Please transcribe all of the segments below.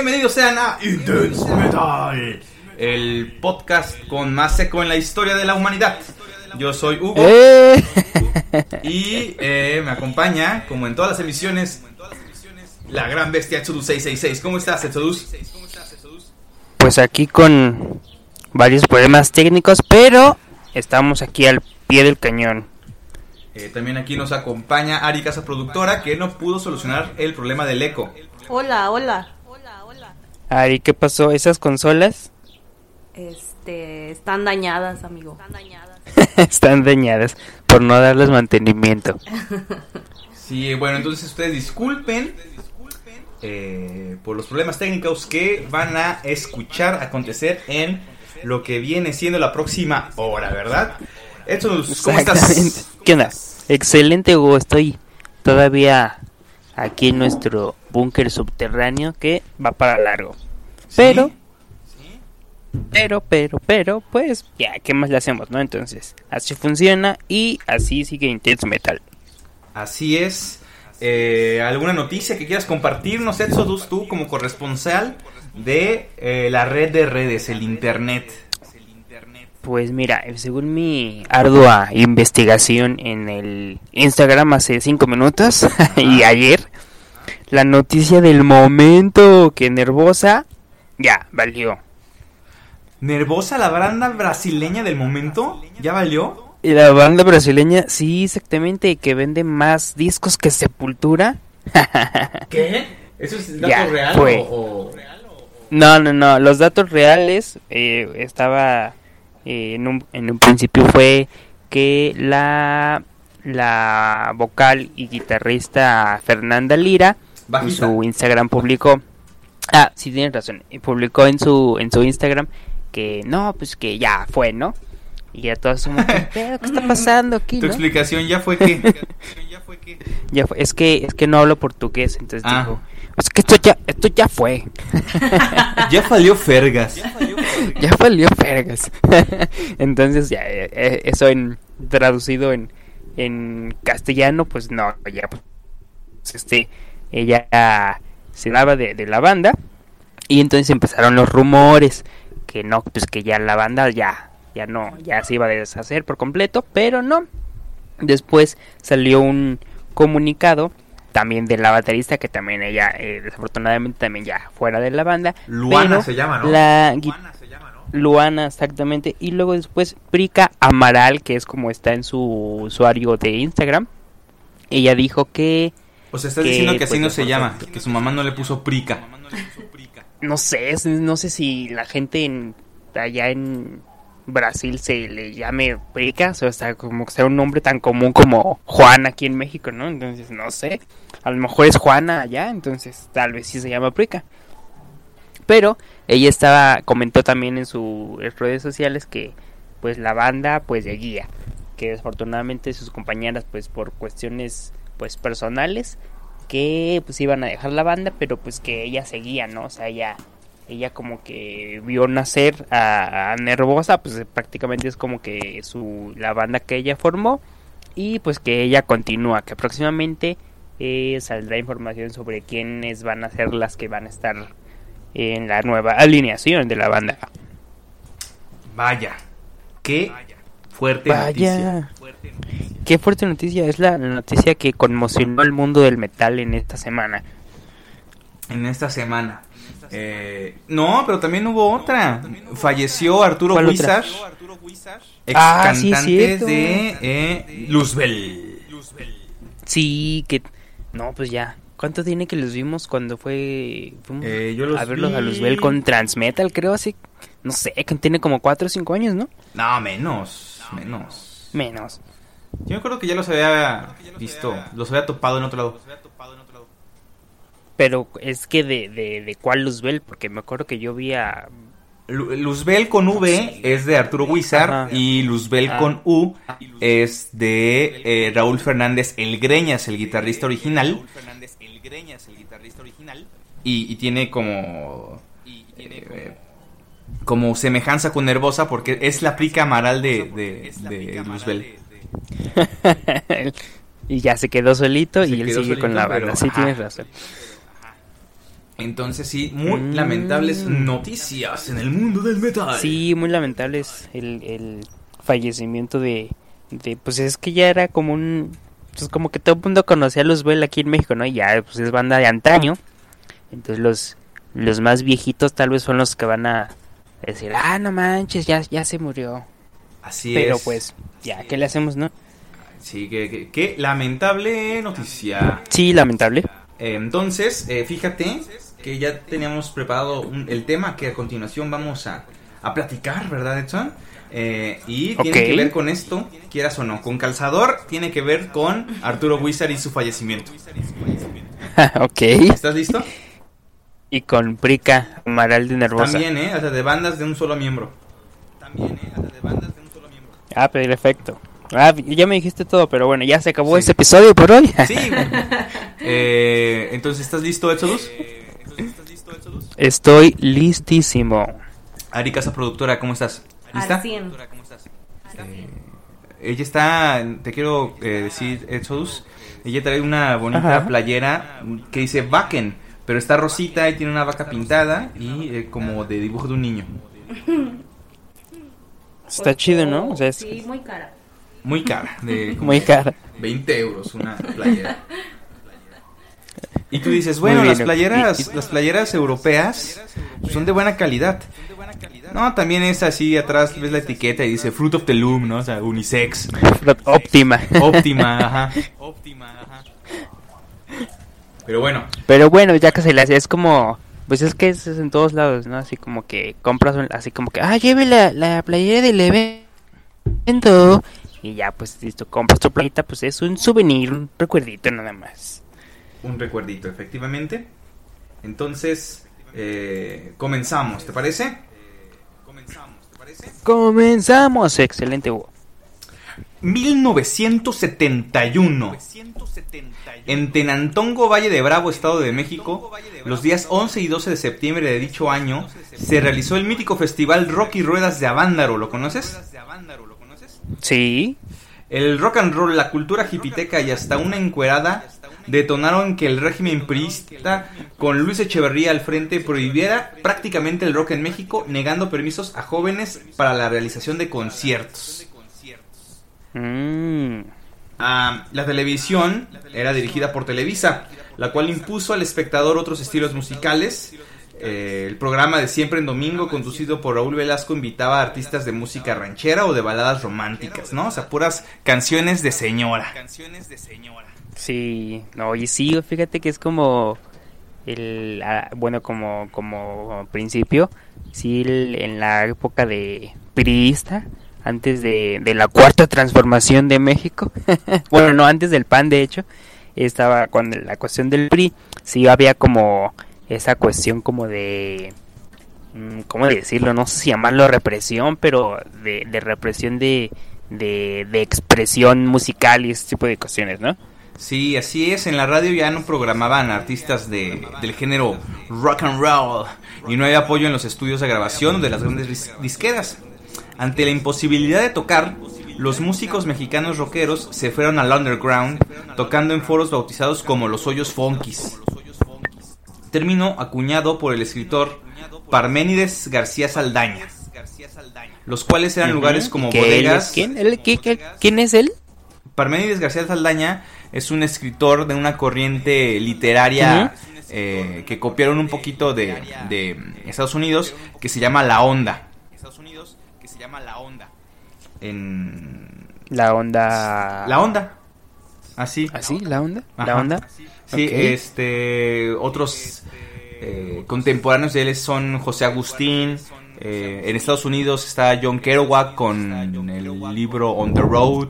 Bienvenidos sean a Intense Metal, el podcast con más seco en la historia de la humanidad. Yo soy Hugo ¡Eh! y eh, me acompaña, como en todas las emisiones, la gran bestia Exodus 666. ¿Cómo estás, Exodus? Pues aquí con varios problemas técnicos, pero estamos aquí al pie del cañón. Eh, también aquí nos acompaña Ari Casa Productora, que no pudo solucionar el problema del eco. Hola, hola. Ari, ¿qué pasó? ¿Esas consolas Este, están dañadas, amigo. están dañadas por no darles mantenimiento? Sí, bueno, entonces ustedes disculpen eh, por los problemas técnicos que van a escuchar acontecer en lo que viene siendo la próxima hora, ¿verdad? Exodus, ¿cómo estás? ¿Qué onda? Excelente, Hugo. Estoy todavía aquí en nuestro búnker subterráneo que va para largo. Pero, pero, pero, pero, pues ya, ¿qué más le hacemos, no? Entonces, así funciona y así sigue Intense Metal. Así es. Eh, ¿Alguna noticia que quieras compartirnos, Exodus, tú como corresponsal de eh, la red de redes, el Internet? Pues mira, según mi ardua investigación en el Instagram hace cinco minutos y ayer, la noticia del momento que Nervosa ya valió. ¿Nervosa la banda brasileña del momento? ¿Ya valió? Y la banda brasileña, sí, exactamente, que vende más discos que Sepultura. ¿Qué? ¿Eso es dato Ya, real fue. o- o- No, no, no, los datos reales eh, estaba eh, en, un, en un principio fue que la la vocal y guitarrista Fernanda Lira en Bajista. su Instagram publicó ah sí tienes razón publicó en su en su Instagram que no pues que ya fue no y ya todos como ¿qué pedo? ¿Qué está pasando aquí Tu no? explicación ya fue que... ya fue, es que es que no hablo portugués entonces Ah. dijo es que esto ya esto ya fue ya valió Fergas. ya valió vergas. Entonces, ya, eh, eh, eso en traducido en, en castellano, pues no, ya, pues, este, ella se daba de, de la banda y entonces empezaron los rumores que no, pues que ya la banda ya, ya no, ya se iba a deshacer por completo, pero no. Después salió un comunicado también de la baterista que también ella eh, desafortunadamente también ya fuera de la banda Luana se llama, ¿no? la Luana se llama, ¿no? Luana, exactamente. Y luego después Prica Amaral, que es como está en su usuario de Instagram. Ella dijo que, O sea, estás que, diciendo que así pues, no se llama, que su mamá no le puso prica. no sé, no sé si la gente en, allá en Brasil se le llame Prica, o sea, como que sea un nombre tan común como Juan aquí en México, ¿no? Entonces, no sé. A lo mejor es Juana allá, entonces tal vez sí se llama Prica. Pero ella estaba comentó también en sus redes sociales que pues la banda pues seguía, que desafortunadamente sus compañeras pues por cuestiones pues personales que pues iban a dejar la banda, pero pues que ella seguía, ¿no? O sea, ella ella como que vio nacer a, Nervosa, pues prácticamente es como que su la banda que ella formó y pues que ella continúa, que próximamente eh, saldrá información sobre quiénes van a ser las que van a estar en la nueva alineación de la banda. Vaya, qué fuerte noticia. Vaya, qué fuerte noticia, es la noticia que conmocionó al mundo del metal en esta semana. En esta semana. Eh, no, pero también hubo otra. Falleció Arturo. Wizard, ex Ah, sí, cantante cierto. de eh, Luzbel. Sí, que no, pues ya. ¿Cuánto tiene que los vimos cuando fue Eh, yo los a verlos a Luzbel con Transmetal, creo así? No sé, que tiene como 4 o 5 años, ¿no? No, menos, menos. Menos. Yo me acuerdo que ya los había visto, los había topado en otro lado. Pero es que de, de, de cuál Luzbel, porque me acuerdo que yo vi a... Lu- Luzbel con V es de Arturo Wizard Ajá. y Luzbel Ah. con U es de eh, Raúl Fernández El Greñas, el guitarrista original. Y, y tiene como eh, como semejanza con Nervosa porque es la prica amaral de, de, de Luzbel. y ya se quedó solito Se y él quedó sigue con la pero, banda. Sí, ajá. tienes razón. Entonces sí, muy Mm. lamentables noticias en el mundo del metal. Sí, muy lamentable es el, el fallecimiento de, de, pues es que ya era como un, pues como que todo el mundo conocía a los Bell aquí en México, ¿no? Y ya, pues es banda de antaño. Entonces los, los más viejitos tal vez son los que van a decir, ah, no manches, ya, ya se murió. Así Pero es. pues, ya, ¿qué le hacemos, no? Sí, que, que- que lamentable noticia. Sí, lamentable. Eh, Entonces, eh, fíjate que ya teníamos preparado un- el tema que a continuación vamos a, a platicar, ¿verdad, Edson? Eh, y tiene que ver con esto, quieras o no. Con Calzador tiene que ver con Arturo Wizard y su fallecimiento. ok. ¿Estás listo? Y con Prica, Amaral de Nervosa. También, ¿eh? Hasta de bandas de un solo miembro. También, ¿eh? Hasta de bandas de un solo miembro. Ah, perfecto. Ah, ya me dijiste todo, pero bueno, ya se acabó Sí. este episodio por hoy. Sí. Eh, entonces, ¿estás listo, Exodus? Estoy listísimo. Ari Casa Productora, ¿cómo estás? Al ¿Lista? 100. Ella está, te quiero eh, decir, Exodus, ella trae una bonita Ajá. playera que dice Bakken, pero está rosita y tiene una vaca pintada y eh, como de dibujo de un niño. Está chido, ¿no? O sea, es Sí, muy cara. Muy cara, de muy cara. 20 euros una playera. Y tú dices, bueno, las playeras, las playeras europeas son de buena calidad. No, también es así, atrás ves la etiqueta y dice Fruit of the Loom, ¿no? O sea, unisex, Óptima. óptima, ajá. Óptima, ajá. Pero bueno, Pero bueno, ya que se le hace, es como. Pues es que es en todos lados, ¿no? Así como que compras, un- así como que, ah, lleve la, la playera del evento. Y ya, pues listo, compras tu playita, pues es un souvenir, un recuerdito nada más. un recuerdito, efectivamente. Entonces, eh, comenzamos, ¿te parece? Comenzamos, ¿te parece? Comenzamos, excelente, Hugo. 1971. En Tenantongo, Valle de Bravo, Estado de México, los días 11 y 12 de septiembre de dicho año, se realizó el mítico festival Rock y Ruedas de Avándaro. ¿Lo conoces? Sí, El rock and roll, la cultura hipiteca y hasta una encuerada detonaron que el régimen priista, con Luis Echeverría al frente, prohibiera prácticamente el rock en México, negando permisos a jóvenes para la realización de conciertos. Mm, Ah, la televisión era dirigida por Televisa, la cual impuso al espectador otros estilos musicales. Eh, el programa de Siempre en Domingo, conducido por Raúl Velasco, invitaba a artistas de música ranchera o de baladas románticas, ¿no? O sea, puras canciones de señora. sí, no, y sí, fíjate que es como el, ah, bueno, como, como principio, sí, el- en la época de priista, antes de, la cuarta transformación de México, bueno, no, antes del PAN, de hecho, estaba con la cuestión del PRI, sí había como esa cuestión como de, mm, ¿cómo decirlo? No sé si llamarlo represión, pero de, represión de, de, expresión musical y ese tipo de cuestiones, ¿no? Sí, así es. En la radio ya no programaban artistas de, del género rock and roll y no había apoyo en los estudios de grabación de las grandes dis- disqueras. Ante la imposibilidad de tocar, los músicos mexicanos rockeros se fueron al underground, tocando en foros bautizados como los hoyos funkis. Término acuñado por el escritor Parménides García Saldaña, los cuales eran lugares como ¿Que él es bodegas. ¿Quién? ¿Él- qué- qué- ¿Quién es él? Parménides García Saldaña es un escritor de una corriente literaria eh, que copiaron un poquito de, de Estados Unidos que se llama La Onda. En La onda... La Onda. Así. ¿Ah, sí? ¿La onda? ¿La onda? Sí, este otros eh, contemporáneos de él son José Agustín. eh, en Estados Unidos está John Kerouac con el libro On the Road.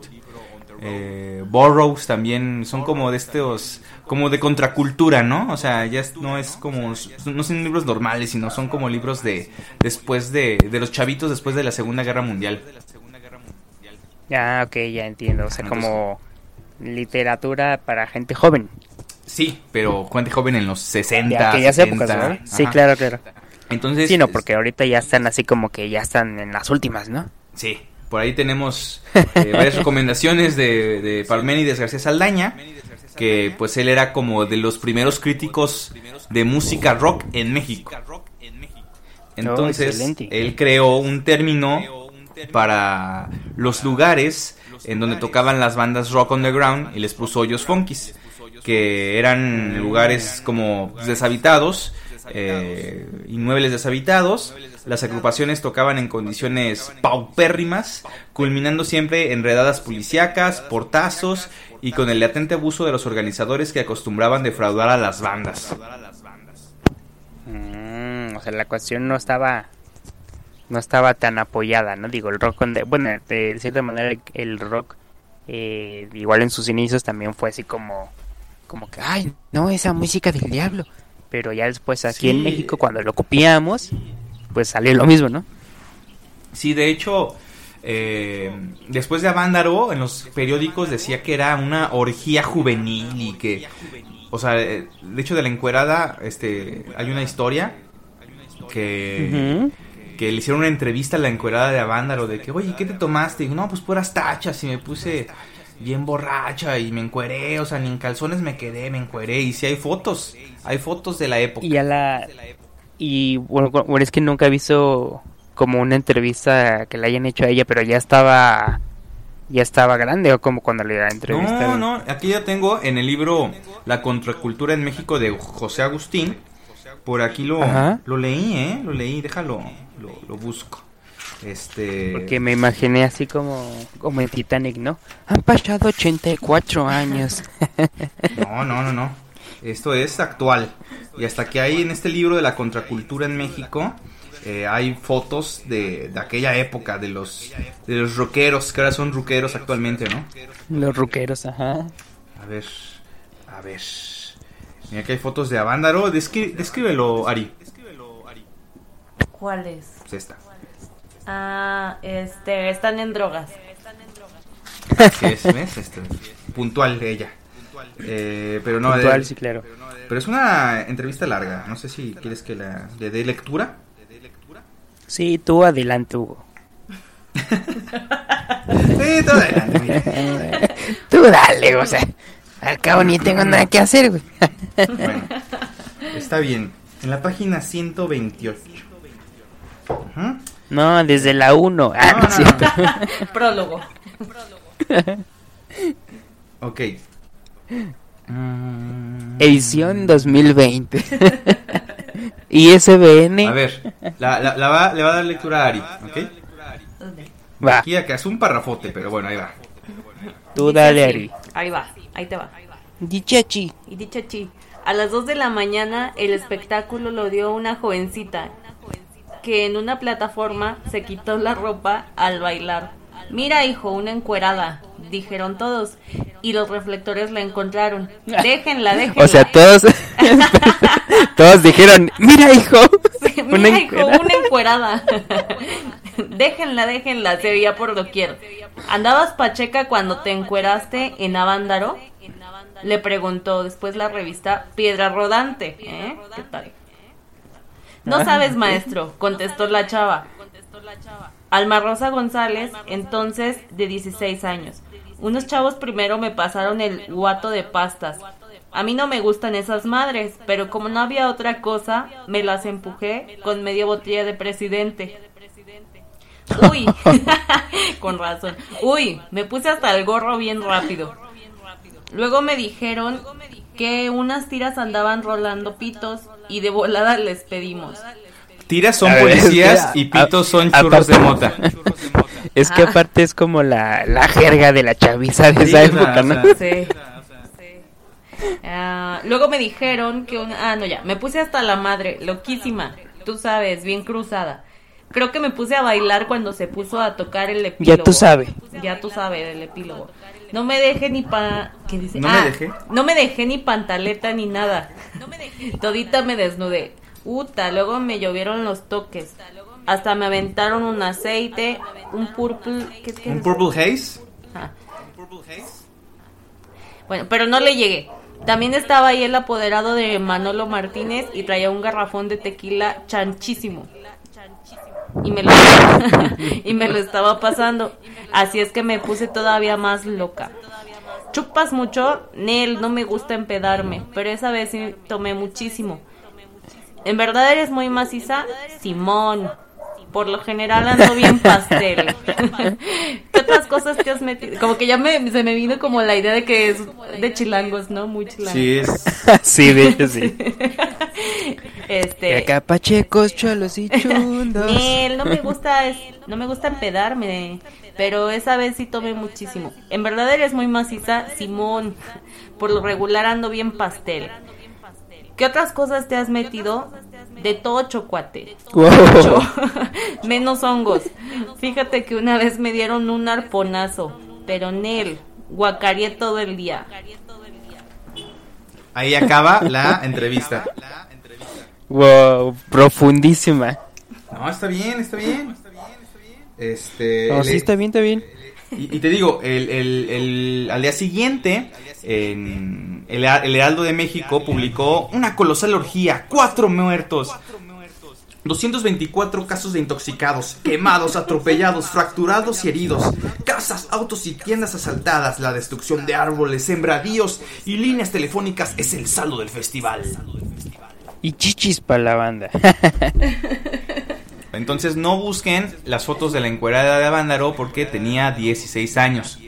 Eh, Burroughs también son como de estos, como de contracultura, ¿no? O sea, ya no es como, no son libros normales, sino son como libros de después de, de los chavitos después de la Segunda Guerra Mundial. Ah, ok, ya entiendo. O sea, como literatura para gente joven. Sí, pero gente joven en los 60, De aquellas 70, épocas, ¿verdad? Sí, claro, claro. Entonces, Sí, no, porque ahorita ya están así como que ya están en las últimas, ¿no? Sí, por ahí tenemos eh, varias recomendaciones de, de Parménides García Saldaña. que pues él era como de los primeros críticos de música rock en México. Entonces, él creó un término para los lugares en donde tocaban las bandas rock underground y les puso hoyos funkis, que eran lugares como deshabitados, eh, inmuebles deshabitados. Las agrupaciones tocaban en condiciones paupérrimas, culminando siempre en redadas policíacas, portazos y con el latente abuso de los organizadores que acostumbraban defraudar a las bandas. Mm, o sea, la cuestión no estaba no estaba tan apoyada, ¿no? Digo, el rock, bueno, de cierta manera el, el rock, eh, igual en sus inicios también fue así como, como que, ay, no, esa música del diablo. Pero ya después aquí Sí. en México, cuando lo copiamos, pues salió lo mismo, ¿no? Sí, de hecho, eh, después de Avándaro, en los periódicos decía que era una orgía juvenil y que, o sea, eh, de hecho de la encuerada, este, hay una historia que, que le hicieron una entrevista a la encuerada de Avándaro de que, oye, ¿qué te tomaste? Y digo, no, pues puras tachas y me puse bien borracha y me encueré, o sea, ni en calzones me quedé, me encueré y sí hay fotos, hay fotos de la época. Y a la... Y bueno, bueno, es que nunca he visto como una entrevista que le hayan hecho a ella, pero ya estaba... Ya estaba grande o como cuando le entrevistaron. No, no, aquí ya tengo en el libro La contracultura en México de José Agustín. Por aquí lo, Ajá. lo leí, ¿eh? Lo leí, déjalo, lo, lo busco. Este... Porque me imaginé así como, como en Titanic, ¿no? Han pasado 84 años. No, no, no, no. Esto es actual. Y hasta que hay en este libro de la contracultura en México, eh, hay fotos de, de aquella época, de los, de los rockeros, que ahora son rockeros actualmente, ¿no? Los ruqueros, ajá. A ver, a ver. Mira que hay fotos de Avándaro. Descri- descríbelo, Ari. ¿Cuál es? Pues esta. Ah, este, están en drogas. ¿Qué es? ¿Ves? Este, puntual de ella. Eh, pero no, Puntual, de- sí, claro. pero es una entrevista larga. No sé si quieres que la le dé lectura. Sí, tú adelante, Hugo. Sí, todo adelante, mira. Tú dale, o sea. Al cabo ni tengo nada que hacer, güey. Bueno, está bien. En la página 128. Ujú. No, desde la 1. Ah, No, no, no, cierto. Prólogo. Ok. Mm, Edición 2020. ISBN. A ver, la, la- la va, le va a dar lectura a Ari, ¿ok? Va, Aquí acá es un parrafote, pero bueno, ahí va. tú dale. Ari. Ahí va, ahí te va. Dichachi. Y dicho chi, a las 2 de la mañana el espectáculo lo dio una jovencita que en una plataforma se quitó la ropa al bailar. Mira, hijo, una encuerada, dijeron todos, y los reflectores la encontraron. Déjenla, déjenla. O sea, todos. todos dijeron: Mira, hijo. Mira, hijo, encuerada". una encuerada. déjenla, déjenla, se veía por doquier. ¿Andabas pacheca cuando te encueraste en Avándaro? Le preguntó después la revista Piedra Rodante. ¿Eh? ¿Qué tal? No sabes, maestro, contestó la chava. Alma Rosa González, entonces de 16 años. Unos chavos primero me pasaron el guato de pastas. A mí no me gustan esas madres, pero como no había otra cosa, me las empujé con media botella de presidente. Uy, con razón. Uy, me puse hasta el gorro bien rápido. Luego me dijeron que unas tiras andaban rolando pitos y de volada les pedimos. Tiras son ver, policías y pitos a- son aparte- churros de mota. Es que Ah. aparte es como la, la jerga de la chaviza de Sí, esa o sea, época, o ¿no? sea, Sí. Ah, luego me dijeron que. Ah, no, ya. Me puse hasta la madre, loquísima. Tú sabes, bien cruzada. Creo que me puse a bailar cuando se puso a tocar el epílogo. Ya tú sabes. Ya tú sabes, el epílogo. No me dejé ni pa... ¿Qué dice? ¿No me Ah, dejé? No me dejé ni pantaleta ni nada. Todita me desnudé. Uta, luego me llovieron los toques. Hasta me aventaron un aceite, un purple... ¿Qué, qué ¿Un es? Purple Haze? Ah. Bueno, pero no le llegué. También estaba ahí el apoderado de Manolo Martínez y traía un garrafón de tequila chanchísimo. Y me lo, y me lo estaba pasando. Así es que me puse todavía más loca. Chupas mucho, Nel, no me gusta empedarme, pero esa vez sí tomé muchísimo. ¿En verdad eres muy maciza? Simón. Por lo general ando bien pastel. ¿Qué otras cosas te has metido? Como que ya me, se me vino como la idea de que es de chilangos, ¿no? Muy chilangos. Sí, es. sí, de hecho sí. Este. Y acá pachecos, cholos y chundos. Nel, no me gusta, es- no me gusta empedarme, pero esa vez sí tomé muchísimo. En verdad eres muy maciza, Simón. Por lo regular ando bien pastel. ¿Qué otras cosas te has metido? De todo chocuate. Wow. Menos hongos. Fíjate que una vez me dieron un arponazo, pero Nel, guacareé todo el día. Ahí acaba la entrevista. Wow, profundísima. No, está bien, está bien. Este. No, sí, le- está bien, está bien. Y, y te digo, el, el- el- al día siguiente, en el, el Heraldo de México publicó una colosal orgía, cuatro muertos, 224 casos de intoxicados, quemados, atropellados, fracturados y heridos, casas, autos y tiendas asaltadas, la destrucción de árboles, sembradíos y líneas telefónicas es el saldo del festival. Y chichis para la banda. Entonces no busquen las fotos de la encuerada de Avándaro porque tenía 16 años.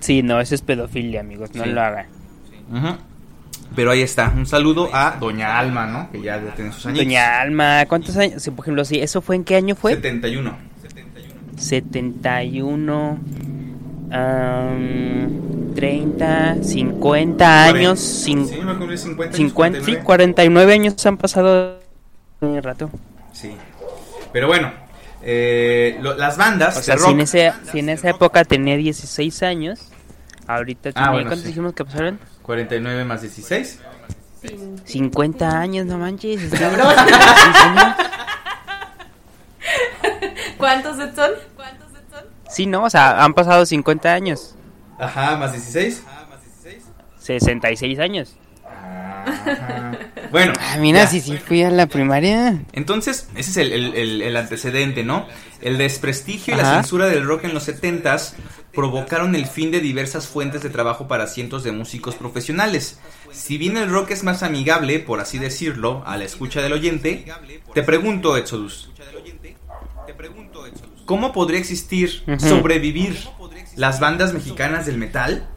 sí, no, eso es pedofilia, amigos, no Sí. lo hagan. Ujú. Pero ahí está, un saludo a Doña Alma, ¿no? Que ya, ya tiene sus años. Doña Alma, ¿cuántos años? Sí, por ejemplo, sí, ¿eso fue en qué año fue? 71. 71, am, 30, 50 años, cin- Sí, cumplir 50 años, 50, sí, 49. 49 años han pasado un rato. Sí. Pero bueno, eh, lo- las bandas O sea, de si rock... en, ese, si en esa época tenía 16 años, ahorita tiene, Ah, bueno, ¿cuántos sí. dijimos que pasaron? 49 más 16. 50 años, no manches. Sí, señor. ¿Cuántos son? Sí, no, o sea, han pasado 50 años, Ajá, más 16. 66 años. Ajá. Bueno, Ah, mira, ya. si sí fui a la primaria. Entonces, ese es el, el- el- el antecedente, ¿no? El desprestigio y la censura del rock en los 70s provocaron el fin de diversas fuentes de trabajo para cientos de músicos profesionales. Si bien el rock es más amigable, por así decirlo, a la escucha del oyente, te pregunto, Exodus, ¿cómo podría existir, sobrevivir las bandas mexicanas del metal?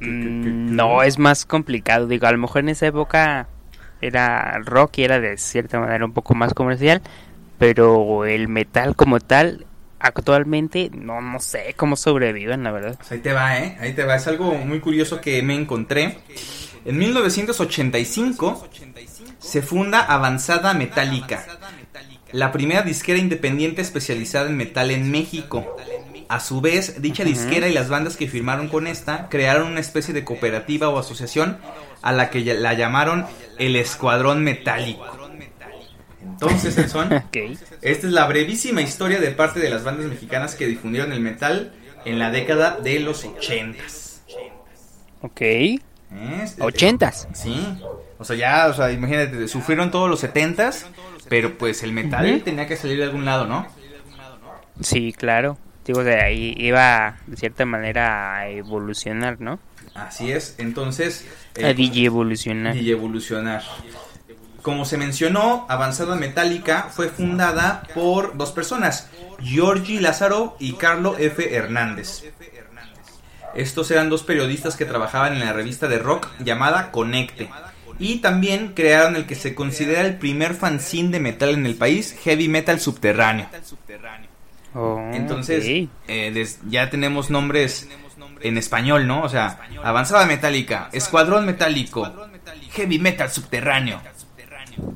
Mm, No, es más complicado. Digo, a lo mejor en esa época era rock y era de cierta manera un poco más comercial, pero el metal como tal, actualmente, no, no sé cómo sobreviven, la verdad. Pues ahí te va, ¿eh? Ahí te va. Es algo muy curioso que me encontré. En 1985 se funda Avanzada Metálica, la primera disquera independiente especializada en metal en México. A su vez, dicha disquera y las bandas que firmaron con esta crearon una especie de cooperativa o asociación a la que la llamaron el Escuadrón Metálico. Entonces, Edson, Ok. esta es la brevísima historia de parte de las bandas mexicanas que difundieron el metal en la década de los ochentas. Ok. Este- Ochentas. Sí. O sea, ya, o sea, imagínate, sufrieron todos los setentas, pero pues el metal Ujú. tenía que salir de algún lado, ¿no? Sí, claro. Digo, de ahí iba de cierta manera a evolucionar, ¿no? Así es. Entonces, A eh, DJ evolucionar. evolucionar. Como se mencionó, Avanzada Metálica fue fundada por dos personas, Giorgi Lázaro y Carlo F. Hernández. Estos eran dos periodistas que trabajaban en la revista de rock llamada Conecte. Y también crearon el que se considera el primer fanzine de metal en el país, Heavy Metal Subterráneo. Oh, Entonces, eh, des- ya tenemos nombres en español, ¿no? O sea, Avanzada Metálica, Escuadrón Metálico, Heavy Metal Subterráneo.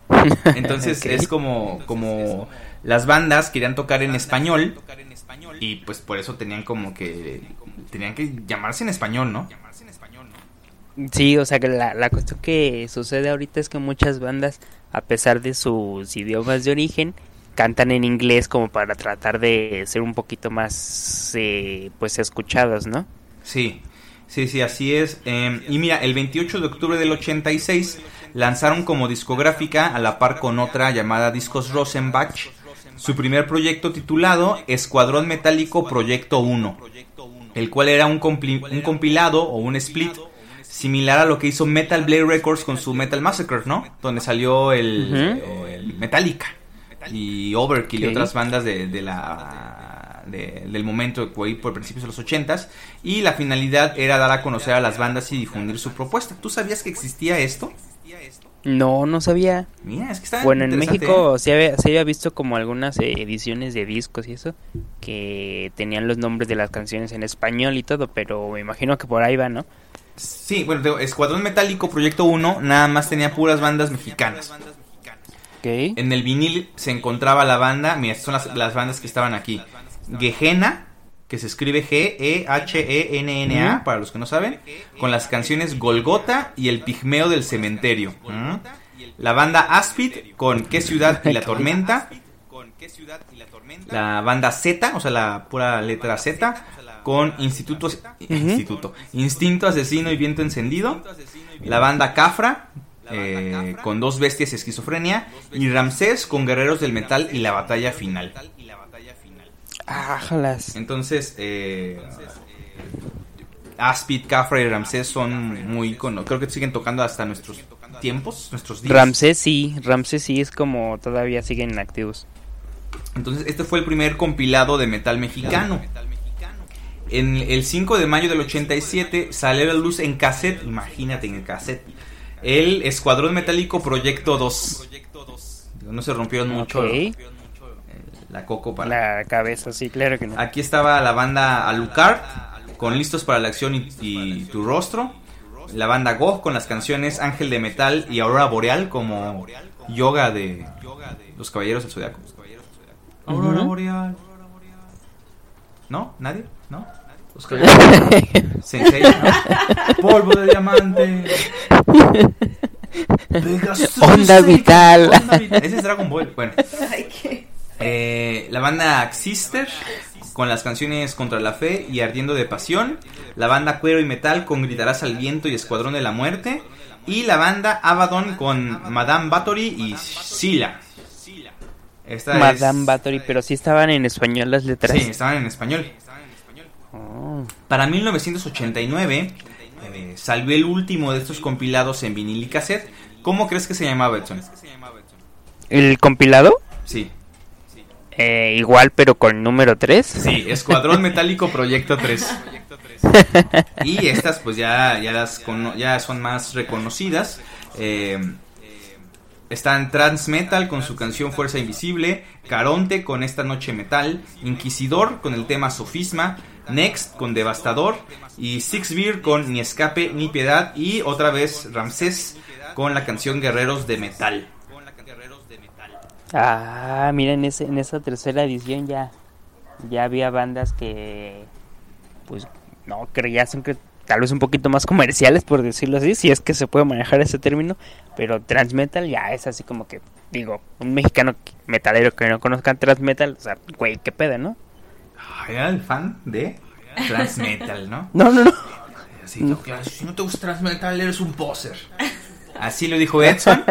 Entonces es como, como las bandas querían tocar en español y pues por eso tenían como que tenían que llamarse en español, ¿no? Sí, o sea que la, la cuestión que sucede ahorita es que muchas bandas, a pesar de sus idiomas de origen, cantan en inglés como para tratar de ser un poquito más, eh, pues, escuchados, ¿no? Sí, sí, sí, así es. Eh, y mira, el 28 de octubre del 86 lanzaron como discográfica, a la par con otra llamada Discos Rosenbach, su primer proyecto titulado Escuadrón Metálico Proyecto 1. el cual era un, compli- un compilado o un split similar a lo que hizo Metal Blade Records con su Metal Massacre, ¿no? Donde salió el, Ujú. el Metallica y Overkill y otras bandas de, de la de- del momento ahí por principios de los ochentas y la finalidad era dar a conocer a las bandas y difundir su propuesta. ¿Tú sabías que existía esto? No, no sabía. Mira, es que está Bueno, en México ¿eh? se había, se había visto como algunas eh, ediciones de discos y eso, que tenían los nombres de las canciones en español y todo, pero me imagino que por ahí va, ¿no? Sí, bueno, Escuadrón Metálico Proyecto 1 nada más tenía puras bandas mexicanas. En el vinil se encontraba la banda, mira, estas son las, las bandas que estaban aquí. Gejena, que se escribe G-E-H-E-N-N-A, para los que no saben, con las canciones Golgota y El Pigmeo del Cementerio. ¿Mm? La banda Aspid con Qué ciudad y la tormenta. La banda Z, o sea, la pura letra Z, con Instituto, Instituto, Instinto Asesino y Viento Encendido. La banda Cafra, eh, con dos bestias y esquizofrenia. Y Ramsés con Guerreros del Metal y la batalla final. Ájalas. Entonces, eh, Aspid, Cafra y Ramsés son muy icono. Creo que siguen tocando hasta nuestros tiempos, nuestros días. Ramsés sí, Ramsés sí es como todavía siguen activos. Entonces, este fue el primer compilado de metal mexicano. En el 5 de mayo del 87 salió a la luz en cassette, imagínate en el cassette, el Escuadrón Metálico Proyecto 2. Digo, No se rompieron mucho eh, la coco para... La cabeza, sí, claro que no. Aquí estaba la banda Alucard con Listos para la Acción y, y Tu Rostro. La banda Gog con las canciones Ángel de Metal y Aurora Boreal como yoga de los Caballeros del Zodiaco. Aurora. Boreal. ¿No? ¿Nadie? ¿No? Los Caballeros. Sensei, ¿no? Polvo de diamante. Pegasus Onda vital. Onda vital. Ese es Dragon Ball. Bueno. Ay, qué. Eh, la banda Xister con las canciones Contra la Fe y Ardiendo de Pasión. La banda Cuero y Metal con Gritarás al Viento y Escuadrón de la Muerte. Y la banda Abaddon con Madame Bathory y Sila. Esta Madame es- Bathory, pero sí estaban en español las letras. Sí, estaban en español. Oh. Para 1989 eh, salió el último de estos compilados en vinil y cassette. ¿Cómo crees que se llamaba Edson? ¿El compilado? Sí, Eh, igual, pero con número 3. Sí, Escuadrón Metálico Proyecto 3. Y estas pues ya, ya, las cono- ya son más reconocidas. Eh, están Transmetal con su canción Fuerza Invisible, Caronte con Esta Noche Metal, Inquisidor con el tema Sofisma, Next con Devastador y Six Beer con Ni Escape ni Piedad y otra vez Ramsés con la canción Guerreros de Metal. Ah, mira, en, ese, en esa tercera edición ya, ya había bandas que, pues, no, son que tal vez un poquito más comerciales, por decirlo así, si es que se puede manejar ese término, pero Transmetal ya es así como que, digo, un mexicano metalero que no conozca Transmetal, o sea, güey, qué pedo, ¿no? Era el fan de Transmetal, ¿no? No, no, no. Así, no, claro, si no te gusta Transmetal, eres un poser. Así lo dijo Edson.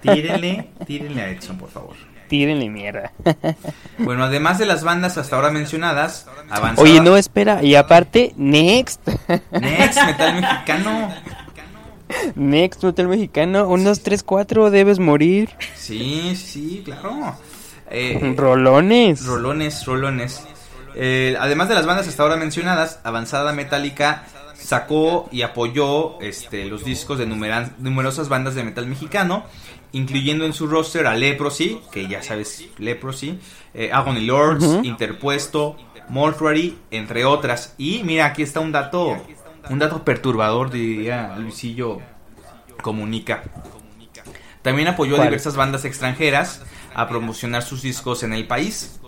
Tírenle, tírenle a Edson, por favor. Tírenle mierda. Bueno, además de las bandas hasta ahora mencionadas, avanzaba Oye, no, espera, y aparte, Next, Next, metal mexicano. Next Metal Mexicano, unos 3, 4, debes morir. Sí, sí, claro. Eh, Rolones. Rolones, rolones. Eh, además de las bandas hasta ahora mencionadas, Avanzada Metálica sacó y apoyó este, los discos de numerosas bandas de metal mexicano, incluyendo en su roster a Leprosy, que ya sabes, Leprosy, eh, Agony Lords. Interpuesto, Mortuary, entre otras. Y mira, aquí está un dato, un dato perturbador, diría Luisillo Comunica. También apoyó a diversas bandas extranjeras a promocionar sus discos en el país.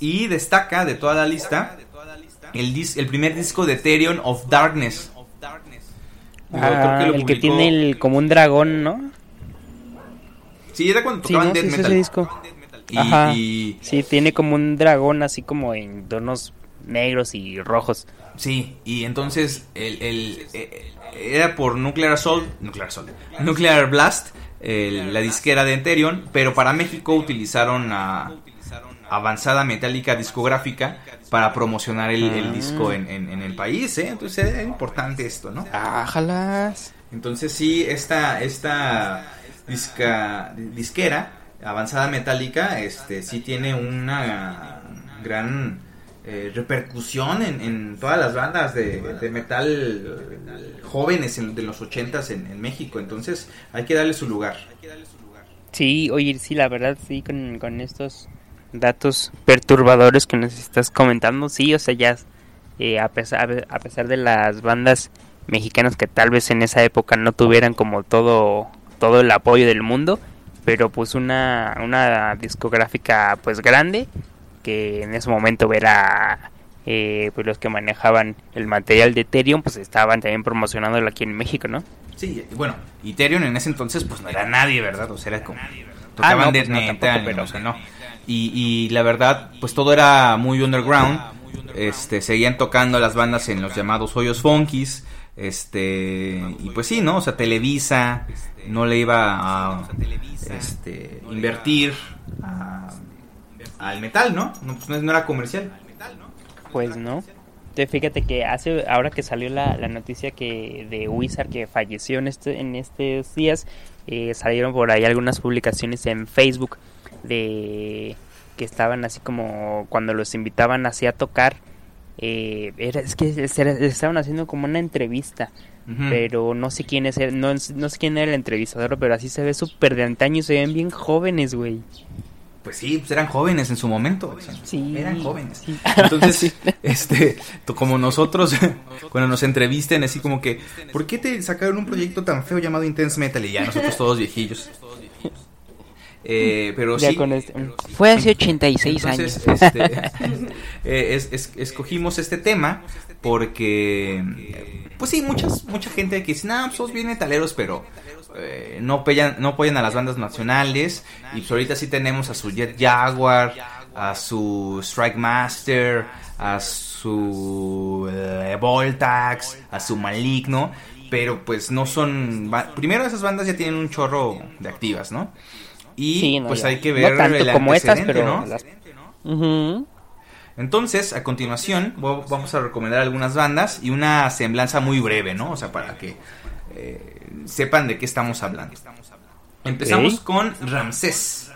Y destaca de toda la lista el, dis- el primer disco de Therion of Darkness. Ah, el que tiene el, como un dragón, ¿no? Sí, era cuando Sí, tocaban ¿no? death Sí, es metal. ese disco. Y, Ajá. y- Sí, tiene como un dragón así como en tonos negros y rojos. sí, y entonces el, el- eh, era por Nuclear Assault, Nuclear Assault, Nuclear Blast, el- la disquera de Therion, pero para México utilizaron a avanzada metálica discográfica para promocionar el, el disco en, en- en el país, ¿eh? Entonces era importante esto, ¿no? Ájalas. Entonces sí, esta, esta disca- disquera avanzada metálica, este, sí tiene una gran eh, repercusión en, en todas las bandas de, de metal jóvenes en- de los ochentas en, en México. Entonces hay que darle su lugar. Sí, oye, sí, la verdad, sí, con, con estos datos perturbadores que nos estás comentando, sí, o sea, ya eh, a, pesar, a pesar de las bandas mexicanas que tal vez en esa época no tuvieran como todo, todo el apoyo del mundo, pero pues una, una discográfica pues grande, que en ese momento era eh, pues los que manejaban el material de Ethereum, pues estaban también promocionándolo aquí en México, ¿no? Sí, y bueno, Ethereum en ese entonces pues no era nadie, ¿verdad? O sea, era como... Ah, Tocaban no, pues no, tampoco, pero- o sea, no. Y, y la verdad, pues todo era muy underground. Este, seguían tocando las bandas en los llamados hoyos funkies. Este, y pues sí, ¿no? O sea, Televisa no le iba a este, invertir a- al metal, ¿no? No, pues no, no era comercial. Pues no. Te- Fíjate que hace ahora que salió la, la noticia que de Wizard que falleció en este en estos días eh, salieron por ahí algunas publicaciones en Facebook de que estaban así como cuando los invitaban así a tocar eh, era, es que se- se- estaban haciendo como una entrevista pero no sé quién es el- no, no sé quién era el entrevistador pero así se ve súper de antaño y se ven bien jóvenes güey Pues sí, pues eran jóvenes en su momento. o sea, Sí. Eran jóvenes. Sí. Entonces, Sí. este, como nosotros, cuando nos entrevisten, así como que, ¿por qué te sacaron un proyecto tan feo llamado Intense Metal? Y ya nosotros todos viejillos. Eh, pero Ya sí. con este- fue hace 86 Entonces, años este, eh, es- es- escogimos este tema porque, pues sí, muchas, mucha gente que dice, no, pues sos bien metaleros, pero eh, no, apoyan, no apoyan a las bandas nacionales. Y pues ahorita sí tenemos a su Jet Jaguar, a su Strike Master, a su eh, Voltax, a su Maligno. Pero pues no son... Primero esas bandas ya tienen un chorro de activas, ¿no? Y Sí, no, pues ya. hay que No ver tanto el como estas, pero ¿no? las-. Entonces, a continuación, vamos a recomendar algunas bandas y una semblanza muy breve, ¿no? O sea, para que eh, sepan de qué estamos hablando. Empezamos con Ramsés.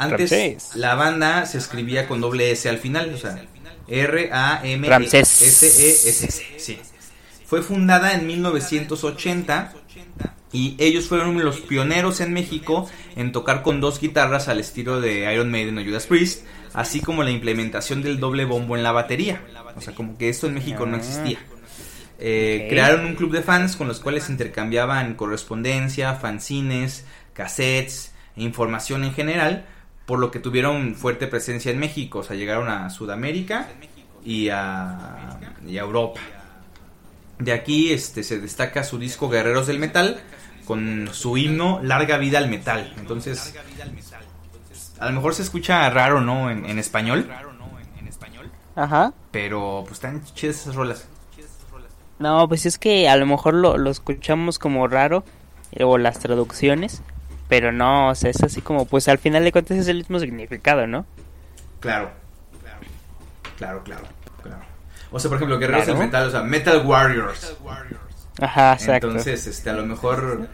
Antes, Ramsés. la banda se escribía con doble S al final, o sea, Ramsés. R-A-M-S-E-S-S. Sí. Fue fundada en 1980 y ellos fueron los pioneros en México en tocar con dos guitarras al estilo de Iron Maiden o Judas Priest, así como la implementación del doble bombo en la batería. O sea, como que esto en México no Ah. existía. Eh. Crearon un club de fans con los cuales intercambiaban correspondencia, fanzines, cassettes e información en general, por lo que tuvieron fuerte presencia en México. O sea, llegaron a Sudamérica y a, y a Europa. De aquí este, se destaca su disco Guerreros del Metal con su himno Larga Vida al Metal. Entonces, a lo mejor se escucha raro, ¿no? En, en español, Ajá. pero pues están chidas esas rolas. No, pues es que a lo mejor lo, lo escuchamos como raro, eh, o las traducciones, pero no, o sea, es así como, pues al final de cuentas es el mismo significado, ¿no? Claro, claro, claro, claro. O sea, por ejemplo, Guerreros Claro. del Metal, o sea, Metal Warriors. Ajá, exacto. Entonces, este, a lo mejor,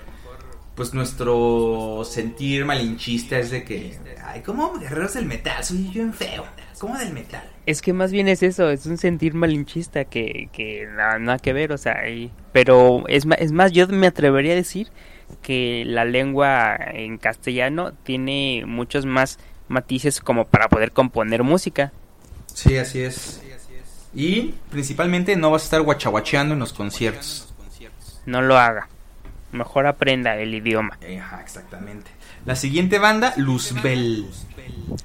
pues nuestro sentir malinchista es de que, ay, ¿cómo Guerreros del Metal? Soy yo en feo. ¿Cómo del metal? Es que más bien es eso, es un sentir malinchista que, que nada, nada que ver, o sea, y- pero es, es más, yo me atrevería a decir que la lengua en castellano tiene muchos más matices como para poder componer música. Sí, así es. Y principalmente no vas a estar guachaguacheando en los conciertos. No lo haga. Mejor aprenda el idioma. Ajá, exactamente. La siguiente banda, Luzbel.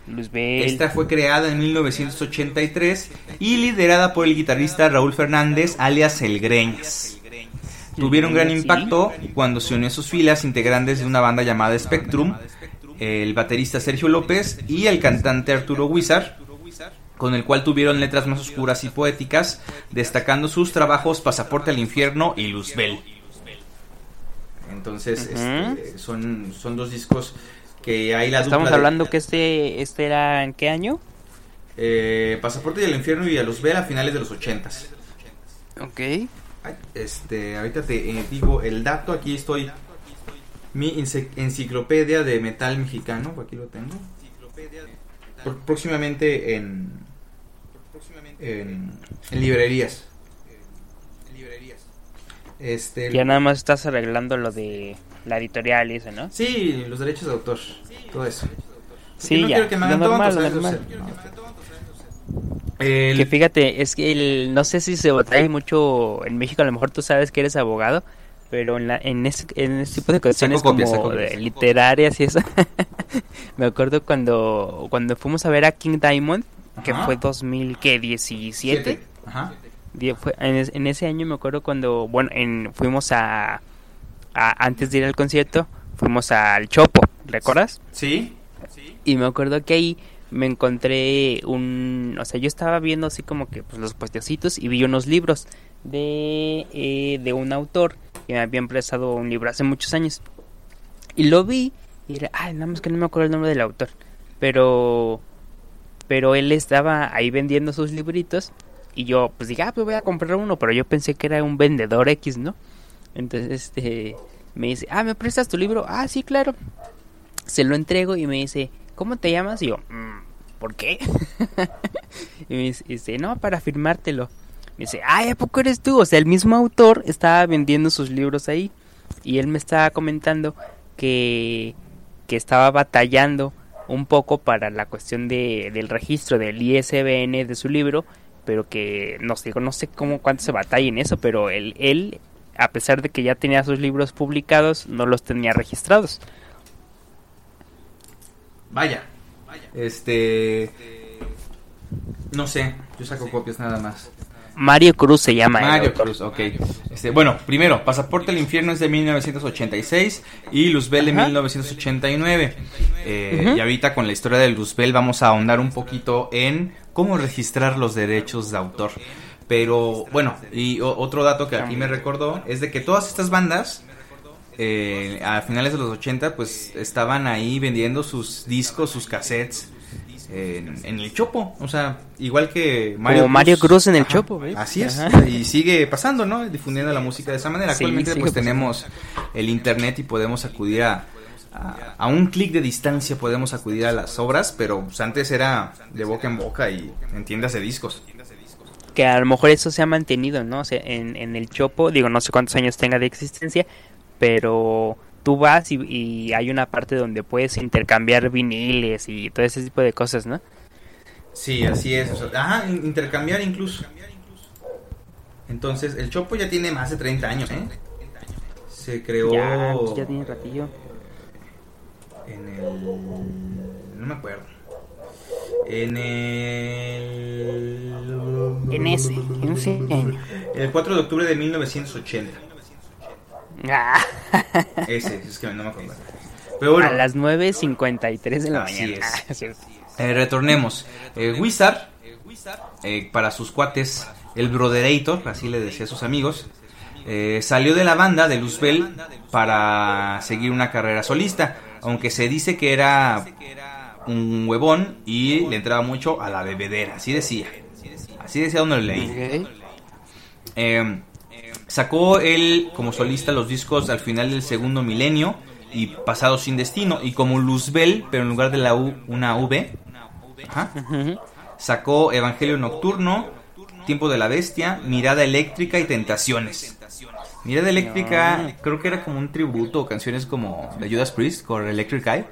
Luzbel. Esta fue creada en 1983 y liderada por el guitarrista Raúl Fernández, alias El Greñas. Tuvieron gran impacto cuando se unió a sus filas integrantes de una banda llamada Spectrum, el baterista Sergio López y el cantante Arturo Wizard, con el cual tuvieron letras más oscuras y poéticas, destacando sus trabajos Pasaporte al Infierno y Luzbel. Entonces, Ujú. este, son, son dos discos que hay la Estamos dupla de- hablando que este este era en qué año? Eh, Pasaporte del Infierno y a Luzbel a finales de los 80 Ok. Este, ahorita te eh, digo el dato, aquí estoy. Mi enci- enciclopedia de metal mexicano, aquí lo tengo. Próximamente en, en, en librerías. Este, Ya nada más estás arreglando lo de la editorial y eso, ¿no? Sí, los derechos de autor, todo eso. Sí, ya, quiero que. El- Que fíjate, es que el, no sé si se trae mucho en México, a lo mejor tú sabes que eres abogado, pero en, la, en, ese, en ese tipo de cuestiones copias, como de literarias y eso, me acuerdo cuando, cuando fuimos a ver a King Diamond, que fue 2017, Siete. Ajá. En, es- en ese año me acuerdo cuando, bueno, en, fuimos a, a- antes de ir al concierto, fuimos al Chopo, ¿recuerdas? Sí. Y me acuerdo que ahí me encontré un... O sea, yo estaba viendo así como que pues, los puestecitos y vi unos libros de, eh, de un autor que me había prestado un libro hace muchos años. Y lo vi y era, ay, nada más que no me acuerdo el nombre del autor. Pero... Pero él estaba ahí vendiendo sus libritos y yo pues dije, ah, pues voy a comprar uno, pero yo pensé que era un vendedor X, ¿no? Entonces, este, me dice, ah, ¿me prestas tu libro? Ah, sí, claro se lo entrego y me dice, ¿cómo te llamas? Y yo, "Mm, ¿por qué? y me dice- dice, no, para firmártelo. Me dice, ay, ¿a poco eres tú? O sea, el mismo autor estaba vendiendo sus libros ahí. Y él me estaba comentando que, que estaba batallando un poco para la cuestión de, del registro del ISBN de su libro, pero que no sé, no sé cómo cuánto se batalla en eso, pero él, él, a pesar de que ya tenía sus libros publicados, no los tenía registrados. Vaya. Este. No sé, yo saco copias nada más. Mario Cruz se llama. Mario. Cruz, ok. Este, bueno, primero, Pasaporte al Infierno es de 1986 y Luzbel de Ajá. 1989. Eh. Y ahorita con la historia de Luzbel vamos a ahondar un poquito en cómo registrar los derechos de autor. Pero bueno, y otro dato que aquí me recordó es de que todas estas bandas eh, a finales de los 80 pues estaban ahí vendiendo sus discos, sus cassettes en, en el Chopo, o sea, igual que Mario Como Mario Cruz en el Chopo, ¿ves? Así es, Ajá. y sigue pasando, ¿no? Difundiendo la música de esa manera. Actualmente pues pasando. tenemos el internet y podemos acudir a, a, a un clic de distancia, podemos acudir a las obras, pero pues, antes era de boca en boca y en tiendas de discos. Que a lo mejor eso se ha mantenido, ¿no? O sea, en, en el Chopo, digo, no sé cuántos años tenga de existencia, pero tú vas y, y hay una parte donde puedes intercambiar viniles y todo ese tipo de cosas, ¿no? Sí, así es. o sea, ajá, in- intercambiar incluso. Entonces, el Chopo ya tiene más de 30 años, ¿eh? Se creó Ya, ya tiene ratillo. En el... No me acuerdo. En el... En ese, en ese año. El 4 de octubre de 1980. Ah, Ese, es que no me acuerdo. Pero bueno, a las 9.53 de la Así mañana. es. Así es. eh, retornemos. Eh, Wizard, eh, para sus cuates, el Broderator, así le decía a sus amigos, eh, salió de la banda de Luzbel para seguir una carrera solista, aunque se dice que era un huevón y le entraba mucho a la bebedera, así decía. Así decía donde lo leí. Eh, sacó él como solista los discos al final del segundo milenio y Pasado sin Destino. Y como Luzbel, pero en lugar de la U, una V. Ajá. Sacó Evangelio Nocturno, Tiempo de la Bestia, Mirada Eléctrica y Tentaciones. Mirada Eléctrica creo que era como un tributo, canciones como de Judas Priest con Electric Eye.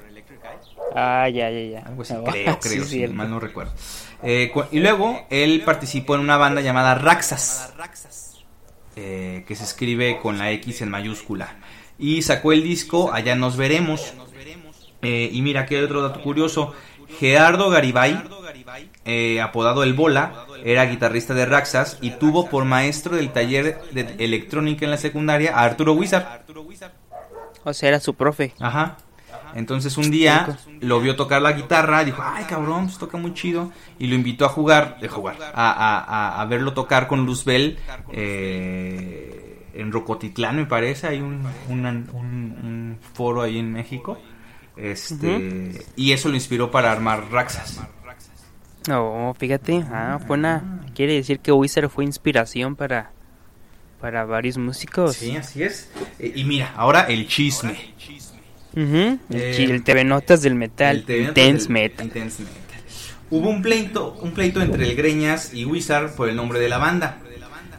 Ah, ya, ya, ya. Algo así, Ah, creo, creo, mal no recuerdo. Eh, y luego él participó en una banda llamada Raxas, eh, que se escribe con la X en mayúscula. Y sacó el disco Allá nos veremos. Eh, y mira, aquí hay otro dato curioso. Gerardo Garibay, eh, apodado El Bola, era guitarrista de Raxas y tuvo por maestro del taller de electrónica en la secundaria a Arturo Wizard. O sea, era su profe. Ajá. Entonces un día lo vio tocar la guitarra, dijo, ay cabrón, pues toca muy chido. Y lo invitó a jugar, de jugar, a, a- a- a verlo tocar con Luzbel eh, en Rocotitlán, me parece. Hay un, un, un- un foro ahí en México. Este, Y eso lo inspiró para armar Raxas. No, fíjate, ah, buena. Quiere decir que Wizard fue inspiración para, para varios músicos. Sí, así es. Eh, y mira, ahora el chisme. El, Eh, el TV Notas del Metal, El Intense del- Metal. Intense Metal. Hubo un pleito, un pleito entre el Greñas y Wizard por el nombre de la banda.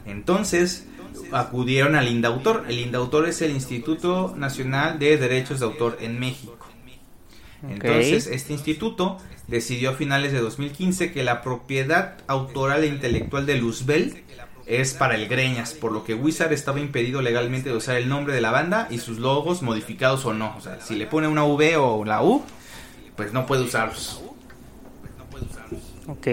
Entonces acudieron al Indautor. El Indautor es el Instituto Nacional de Derechos de Autor en México. Entonces, este instituto decidió a finales de 2015 que la propiedad autoral e intelectual de Luzbel es para el Greñas, por lo que Wizard estaba impedido legalmente de usar el nombre de la banda y sus logos modificados o no. O sea, si le pone una V o la U, pues no puede usarlos. Ok,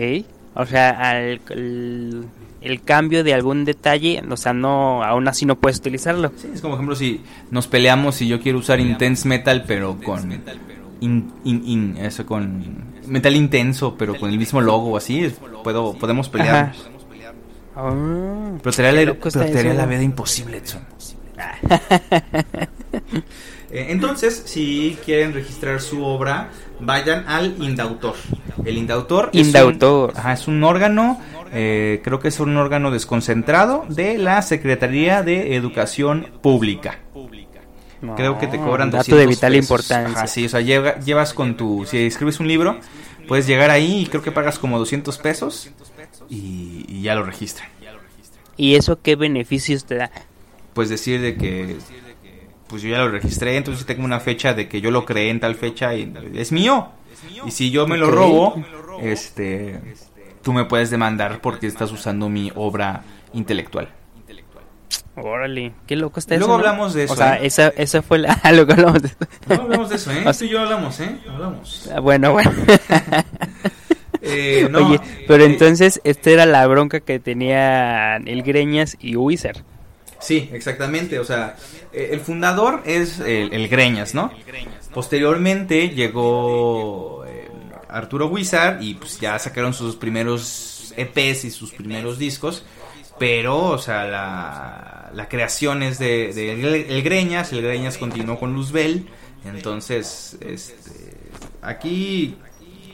o sea, al, el, el cambio de algún detalle, o sea, no, aún así no puedes utilizarlo. Sí, es como ejemplo si nos peleamos y yo quiero usar Intense Metal, pero con in- in- in- eso con metal intenso, pero con el mismo logo así, puedo podemos pelearnos. Ah, Pero te haría, la, pero te haría la vida imposible, Edson. Eh, Entonces, si quieren registrar su obra, vayan al Indautor. El Indautor, Indautor. Es, un, ajá, es un órgano, eh, creo que es un órgano desconcentrado de la Secretaría de Educación Pública. Creo que te cobran dato 200 de vital pesos. importancia. Ajá, sí, o sea, lleva- llevas con tu... Si escribes un libro, puedes llegar ahí y creo que pagas como 200 pesos y, y ya lo registran. ¿Y eso qué beneficios te da? Pues decir de que... Pues yo ya lo registré, entonces tengo una fecha de que yo lo creé en tal fecha y es mío. Y si yo me lo robo, este... Tú me puedes demandar porque estás usando mi obra intelectual. Órale, qué loco está Luego eso. ¿no? hablamos de eso, O sea, ¿eh? esa, esa fue la. ah, Luego hablamos de eso. No hablamos de eso, ¿eh? O sea- Tú y yo hablamos, ¿eh? Hablamos. Ah, Bueno, bueno. Eh, no, Oye, pero eh, entonces esta era la bronca que tenían el Greñas y Wizard. Sí, exactamente. O sea, eh, el fundador es el, el Greñas, ¿no? Posteriormente llegó eh, Arturo Wizard y pues ya sacaron sus primeros EPs y sus primeros discos. Pero, o sea, la, la creación es de, el Greñas. El Greñas continuó con Luzbel. Entonces, este, aquí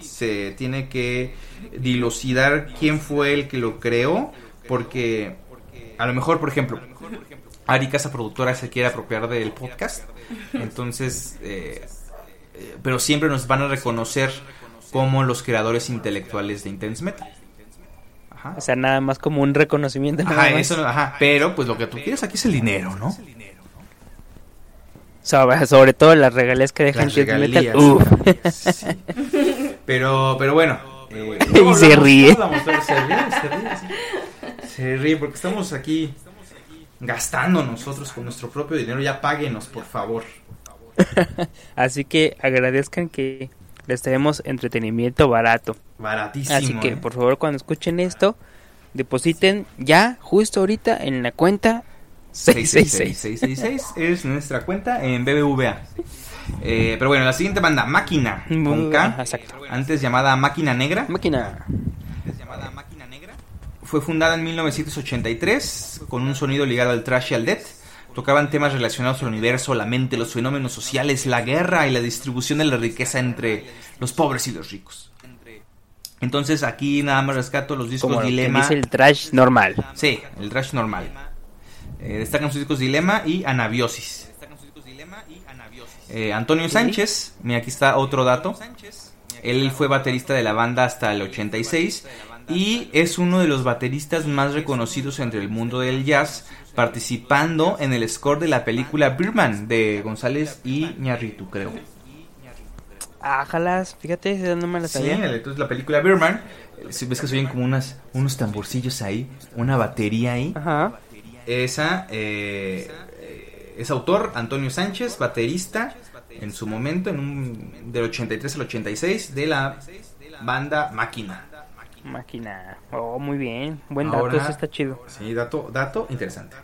se tiene que dilucidar quién fue el que lo creó. Porque a lo mejor, por ejemplo, Ari Casa Productora se quiere apropiar del podcast. Entonces, eh, eh, pero siempre nos van a reconocer como los creadores intelectuales de Intense Metal. Ajá. O sea, nada más como un reconocimiento. Ajá, eso, ajá, pero pues lo que tú quieres aquí es el dinero, ¿no? Sobre, sobre todo las regalías que dejan Las regalías. Metal. Sí. Pero, pero bueno. eh, Y se ríe. hablamos, se ríe, se ríe, sí. Se ríe porque estamos aquí gastando nosotros con nuestro propio dinero. Ya páguenos, por favor. Así que agradezcan que les traemos entretenimiento barato. Baratísimo. Así que, ¿eh? por favor, cuando escuchen esto, depositen ya, justo ahorita, en la cuenta 666. 666 es nuestra cuenta en BBVA. Eh, pero bueno, la siguiente banda, Máquina, con K, Ajá, exacto. antes llamada Máquina Negra. Máquina. Fue fundada en 1983 con un sonido ligado al trash y al death. Tocaban temas relacionados al universo, la mente, los fenómenos sociales, la guerra y la distribución de la riqueza entre los pobres y los ricos. Entonces aquí nada más rescato los discos Como lo que Dilema. dice el trash normal. Sí, el trash normal. Eh, destacan sus discos Dilema y Anabiosis. Eh, Antonio Sánchez, mira aquí está otro dato. Él fue baterista de la banda hasta el 86 y es uno de los bateristas más reconocidos entre el mundo del jazz, participando en el score de la película Birdman de González y Ñarritu, creo. Ájalas, fíjate, esa no me la Sí, sabía. entonces la película Birdman, eh, si ves que se oyen como unas, unos tamborcillos ahí, una batería ahí. Ajá. Esa eh, es autor Antonio Sánchez, baterista en su momento, en un, del 83 al 86, de la banda Máquina. Máquina. Oh, muy bien. Buen dato, Ahora- eso está chido. Sí, dato, dato interesante.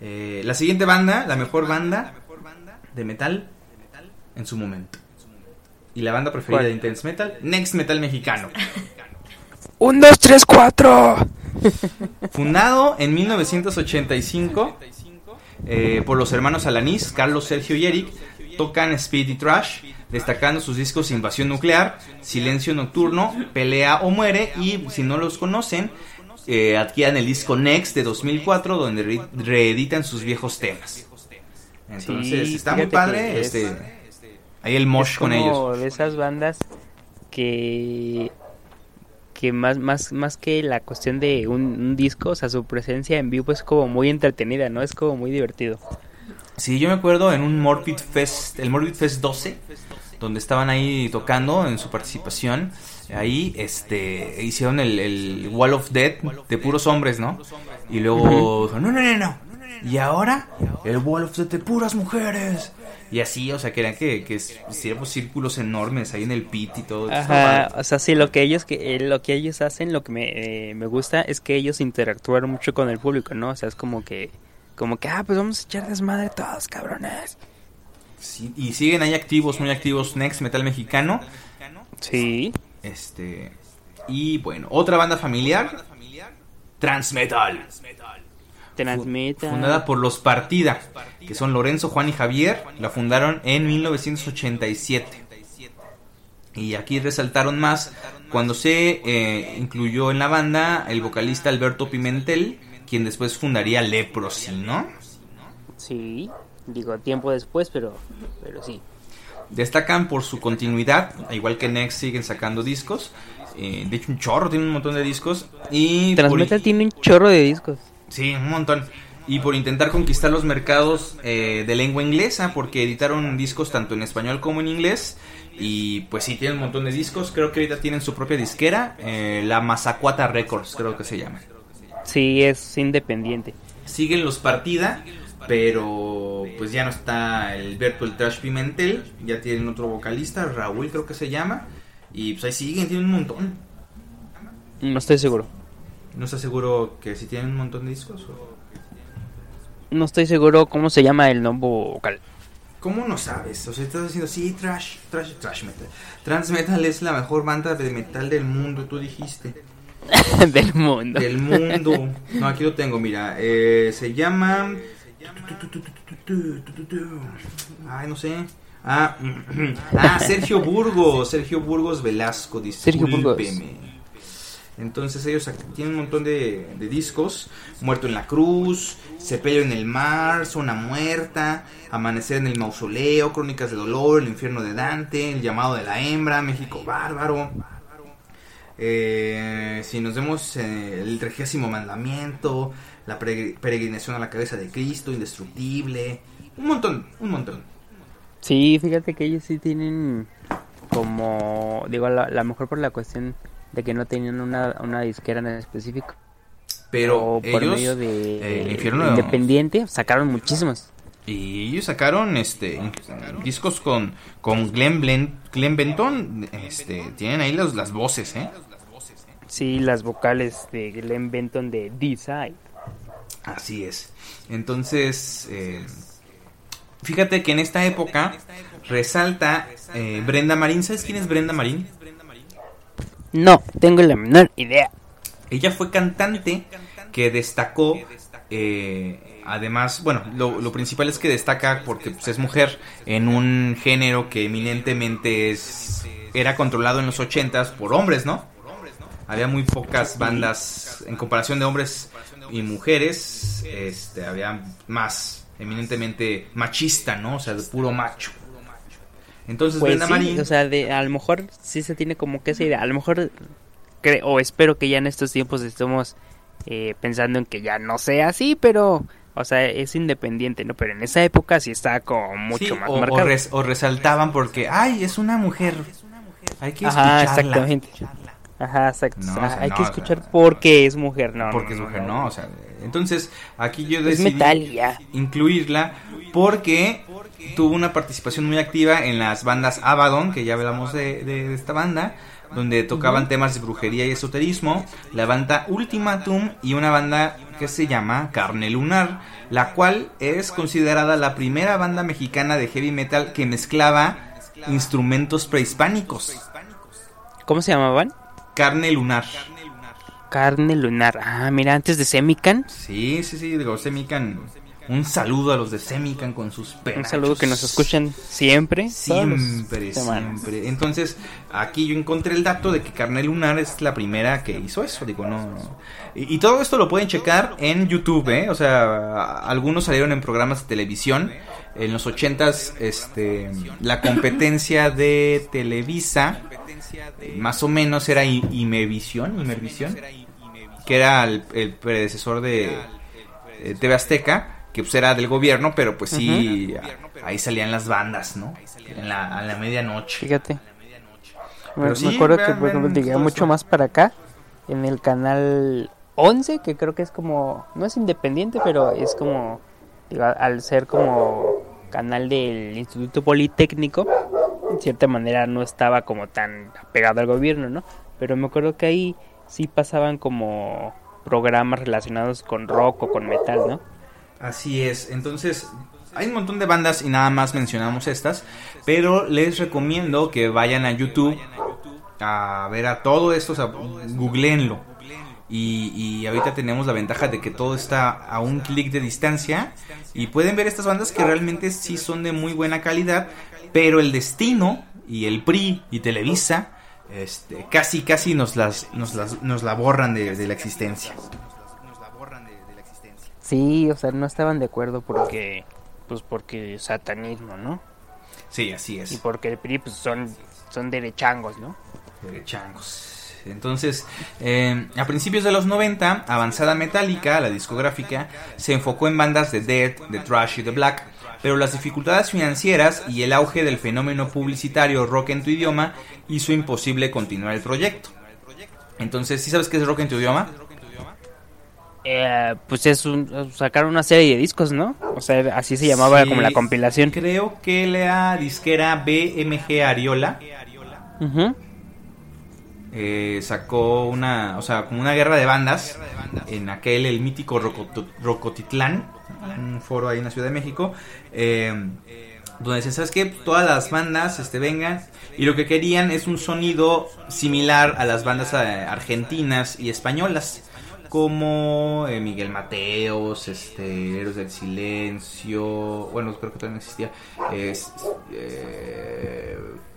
Eh, la siguiente banda, la mejor banda de metal en su momento. Y la banda preferida ¿Cuál? de Intense Metal, Next Metal Mexicano. Un, dos, tres, cuatro. Fundado en 1985 eh, por los hermanos Alanis, Carlos, Sergio y Eric, tocan Speed y Trash. Destacando sus discos Invasión Nuclear, Silencio Nocturno, Pelea o Muere y si no los conocen, eh, adquieran el disco Next de 2004 donde re- reeditan sus viejos temas. Entonces Sí, está muy padre, que es- este, ahí el mosh es con como ellos. de esas bandas que que más más más que la cuestión de un, un disco, o sea, su presencia en vivo es como muy entretenida, ¿no? Es como muy divertido. Sí, yo me acuerdo en un Morbid Fest, el Morbid Fest 12, donde estaban ahí tocando en su participación. Ahí este hicieron el, el Wall of Death de puros hombres, ¿no? Y luego, no, no, no, no. Y ahora, el Wall of Death de puras mujeres. Y así, o sea, querían que, que hiciéramos círculos enormes ahí en el pit y todo. Ajá, o sea, sí, lo que ellos que eh, lo que ellos hacen, lo que me, eh, me gusta es que ellos interactúan mucho con el público, ¿no? O sea, es como que como que ah, pues vamos a echar desmadre todos, cabrones. Sí, y siguen ahí activos, muy activos, Next Metal Mexicano. Sí. Este. Y bueno, otra banda familiar. Transmetal. Transmeta. Fundada por los Partida, que son Lorenzo, Juan y Javier. La fundaron en 1987. Y aquí resaltaron más cuando se eh, incluyó en la banda el vocalista Alberto Pimentel, quien después fundaría Leprosy, ¿no? Sí, digo tiempo después, pero pero sí. Destacan por su continuidad, igual que Next siguen sacando discos. Eh, de hecho, un chorro, tiene un montón de discos. Y por- Transmetal tiene un chorro de discos. Sí, un montón. Y por intentar conquistar los mercados eh, de lengua inglesa, porque editaron discos tanto en español como en inglés. Y pues sí, tienen un montón de discos. Creo que ahorita tienen su propia disquera, eh, la Mazacuata Records, creo que se llama. Sí, es independiente. Siguen los Partida, pero pues ya no está el Virtual Trash Pimentel. Ya tienen otro vocalista, Raúl creo que se llama. Y pues ahí siguen, tienen un montón. No estoy seguro. No estoy seguro que si tienen un montón de discos o... No estoy seguro cómo se llama el nombre vocal. ¿Cómo no sabes? O sea, estás diciendo, sí, trash, trash, trash metal. Trans metal es la mejor banda de metal del mundo, tú dijiste. del mundo. Del mundo. No, aquí lo tengo, mira. Eh, se llama... Ay, no sé. Ah, ah, Sergio Burgos. Sergio Burgos Velasco, Sergio Burgos. discúlpeme. Entonces ellos tienen un montón de, de discos. Muerto en la cruz, Cepello en el mar, Zona muerta, Amanecer en el mausoleo, Crónicas de dolor, El infierno de Dante, El llamado de la hembra, México bárbaro. Eh, si nos vemos eh, el trigésimo mandamiento, la peregr- peregrinación a la cabeza de Cristo, indestructible, un montón, un montón. Sí, fíjate que ellos sí tienen como, digo, a la, la mejor por la cuestión de que no tenían una, una disquera en específico. Pero o por ellos, medio de, eh, infierno- independiente sacaron muchísimos. Y ellos sacaron este discos con, con Glenn, Blen- Glenn Benton. Este, tienen ahí las, las voces, ¿eh? Sí, las vocales de Glenn Benton de D-Side. Así es. Entonces, eh, fíjate que en esta época resalta eh, Brenda Marín. ¿Sabes quién es Brenda Marín? No, tengo la menor idea. Ella fue cantante que destacó, eh, además, bueno, lo, lo principal es que destaca porque pues, es mujer en un género que eminentemente es, era controlado en los ochentas por hombres, ¿no? Había muy pocas bandas en comparación de hombres y mujeres, este, había más eminentemente machista, ¿no? O sea, de puro macho. Entonces Pues Brenda sí, Marín, o sea, de, a lo mejor sí se tiene como que esa idea. A lo mejor, cre- o espero que ya en estos tiempos estemos eh, pensando en que ya no sea así, pero, o sea, es independiente, ¿no? Pero en esa época sí estaba como mucho Sí, más o, o marcado. res- o resaltaban porque, ay, es una mujer. Hay que Ajá, escucharla. exactamente. Ajá, exacto. No, O o sea, sea, hay no, que o sea, escuchar porque es mujer, no. porque es mujer, ¿no? O sea, entonces aquí yo decidí incluirla porque tuvo una participación muy activa en las bandas Abaddon, que ya hablamos de, de- de esta banda, donde tocaban temas de brujería y esoterismo, la banda Ultimatum y una banda que se llama Carne Lunar, la cual es considerada la primera banda mexicana de heavy metal que mezclaba instrumentos prehispánicos. ¿Cómo se llamaban? Carne Lunar. Carne lunar. Ah, mira, antes de Semican. Sí, sí, sí, digo, Semican Un saludo a los de Semican con sus. Un saludo que nos escuchen siempre. Siempre, siempre. Entonces, aquí yo encontré el dato de que Carnel Lunar es la primera que hizo eso. Digo, no. no. Y, y todo esto lo pueden checar en YouTube, ¿eh? O sea, algunos salieron en programas de televisión. En los ochentas, este, la competencia de Televisa, más o menos era Imevisión, Imervisión, que era el, el predecesor de eh, TV Azteca, que pues era del gobierno, pero pues sí, ahí salían las bandas, ¿no? En la, a la medianoche. Fíjate. Me, Pero sí, me acuerdo que por ejemplo llegué mucho más para acá en el canal 11, que creo que es como no es independiente, pero es como digo, al ser como canal del Instituto Politécnico, cierta manera no estaba como tan apegado al gobierno, ¿no? Pero me acuerdo que ahí sí pasaban como programas relacionados con rock o con metal, ¿no? Así es, entonces hay un montón de bandas y nada más mencionamos estas, pero les recomiendo que vayan a YouTube a ver a todo esto, o googleenlo. Y, y ahorita tenemos la ventaja de que todo está a un clic de distancia y pueden ver estas bandas que realmente sí son de muy buena calidad, pero el destino y el PRI y Televisa este, casi casi nos las nos las nos la borran de, de la existencia. Sí, o sea, no estaban de acuerdo porque pues porque satanismo, ¿no? Sí, así es. Y porque el PRI pues, son son derechangos, ¿no? de changos. Entonces, eh, a principios de los 90, Avanzada Metálica, la discográfica, se enfocó en bandas de death, de thrash y de black, pero las dificultades financieras y el auge del fenómeno publicitario rock en tu idioma hizo imposible continuar el proyecto. Entonces, ¿sí sabes qué es rock en tu idioma? Eh, pues es un, sacaron una serie de discos, ¿no? O sea, así se llamaba Sí, como la compilación. Creo que la disquera BMG Ariola eh, sacó una, o sea, como una guerra de bandas en aquel, el mítico Rocotitlán, un foro ahí en la Ciudad de México, eh, donde decían, ¿sabes qué? Todas las bandas este, vengan y lo que querían es un sonido similar a las bandas eh, argentinas y españolas. Como eh, Miguel Mateos, este, Héroes del Silencio, bueno, creo que todavía no existía,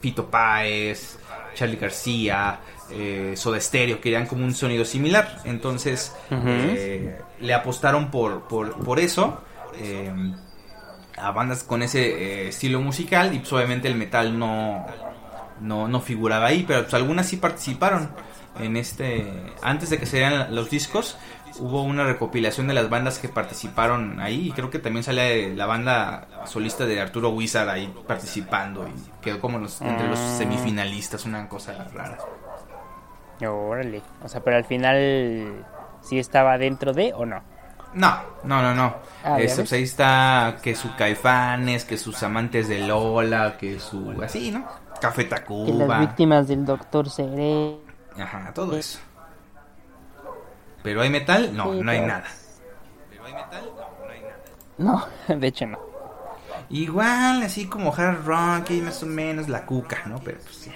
Fito Páez, Charlie García, eh, Soda Stereo, querían como un sonido similar. Entonces eh, le apostaron por, por, por eso eh, a bandas con ese eh, estilo musical y pues obviamente el metal no, no, no figuraba ahí, pero pues algunas sí participaron en este, antes de que se dieran los discos. Hubo una recopilación de las bandas que participaron ahí y creo que también sale la banda solista de Arturo Wizard ahí participando y quedó como los- entre los Ah. semifinalistas, una cosa rara. Órale. O sea, pero al final sí estaba dentro de o no. No, no, no, no. Ah, pues ahí está que su Caifanes, que sus amantes de Lola, que su... así, ¿no? Café Que las Tacuba. víctimas del doctor Seré. Ajá, todo eso. Pero hay metal, no, Sí, no hay pero- nada. No, de hecho no. Igual, así como hard rock y más o menos la cuca, ¿no? Pero pues sí.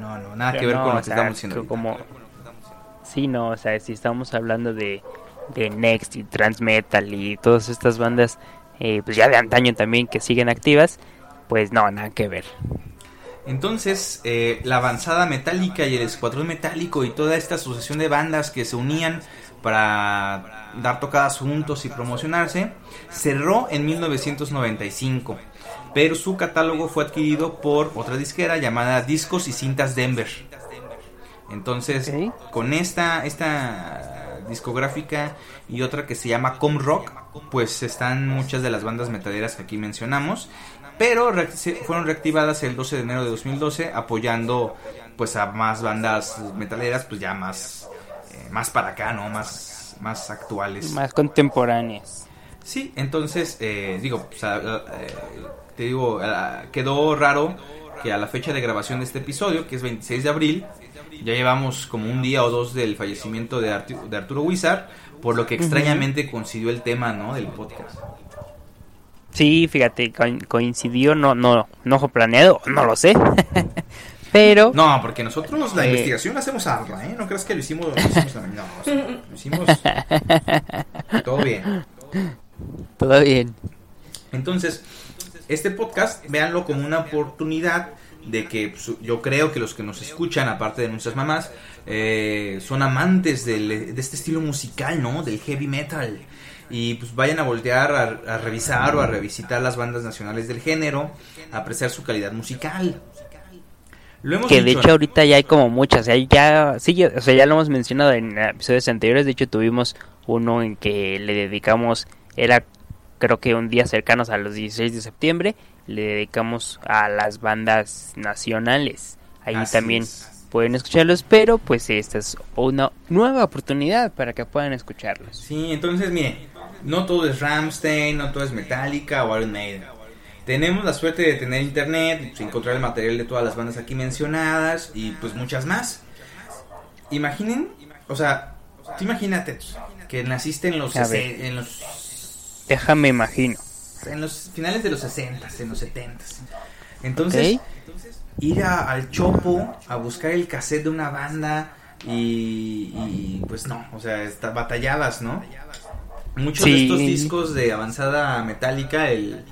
No, no, nada que ver no, con lo que sea, estamos diciendo. como Sí, no, o sea, si estamos hablando de, de Next y Transmetal y todas estas bandas, eh, pues ya de antaño también que siguen activas, pues no, nada que ver. Entonces, eh, la avanzada metálica y el escuadrón metálico y toda esta asociación de bandas que se unían para dar tocadas juntos y promocionarse, cerró en 1995, pero su catálogo fue adquirido por otra disquera llamada Discos y Cintas Denver. Entonces, con esta, esta discográfica y otra que se llama Com Rock, pues están muchas de las bandas metaleras que aquí mencionamos, pero fueron reactivadas el 12 de enero de 2012 apoyando pues a más bandas metaleras pues ya más eh, más para acá, ¿no? Más más actuales. Más contemporáneas. Sí, entonces, eh, digo, pues, a- a- eh, te digo, quedó raro que a la fecha de grabación de este episodio, que es 26 de abril, ya llevamos como un día o dos del fallecimiento de, Artu- de Arturo Wizard, por lo que extrañamente coincidió el tema, ¿no? Del podcast. Sí, fíjate, co- coincidió, no, no, no fue planeado, no lo sé. Pero No, porque nosotros la Eh. investigación la hacemos arra, ¿eh? No creas que lo hicimos, lo hicimos no, o sea, lo hicimos todo bien. Todo bien. Entonces, este podcast, véanlo como una oportunidad de que pues, yo creo que los que nos escuchan, aparte de nuestras mamás, eh, son amantes del- de este estilo musical, ¿no? Del heavy metal. Y pues vayan a voltear a, a revisar o a revisitar las bandas nacionales del género, a apreciar su calidad musical. Lo hemos Que de hecho ahorita ya hay como muchas, ya, ya, sí, ya- o sea, ya lo hemos mencionado en episodios anteriores, de hecho tuvimos uno en que le dedicamos, era creo que un día cercanos a los 16 de septiembre, le dedicamos a las bandas nacionales. Ahí Así también es. pueden escucharlos, pero pues esta es una nueva oportunidad para que puedan escucharlos. Sí, entonces, mire, no todo es Ramstein, no todo es Metallica o Iron Maiden. Tenemos la suerte de tener internet, encontrar el material de todas las bandas aquí mencionadas y pues muchas más. Imaginen, o sea, tú imagínate que naciste los, en los Déjame imagino. en los finales de los 60, en los 70. Entonces, Ok. ir a- al chopo a buscar el cassette de una banda y, y, pues no, o sea, está, batallabas, ¿no? Muchos de estos discos de avanzada metálica, el,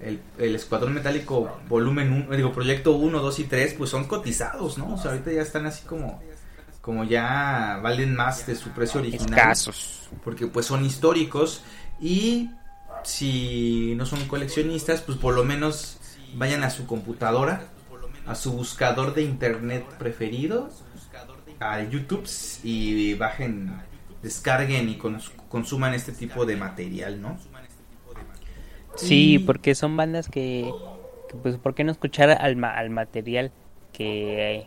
el, el Escuadrón Metálico volumen 1, digo, proyecto 1, 2 y 3, pues son cotizados, ¿no? O sea, ahorita ya están así como, como ya valen más de su precio original Escasos. porque pues son históricos y si no son coleccionistas, pues por lo menos vayan a su computadora, a su buscador de internet preferido, a YouTube y bajen, descarguen y cons- consuman este tipo de material, ¿no? Sí, porque son bandas que, que, pues, ¿por qué no escuchar al, ma- al material que,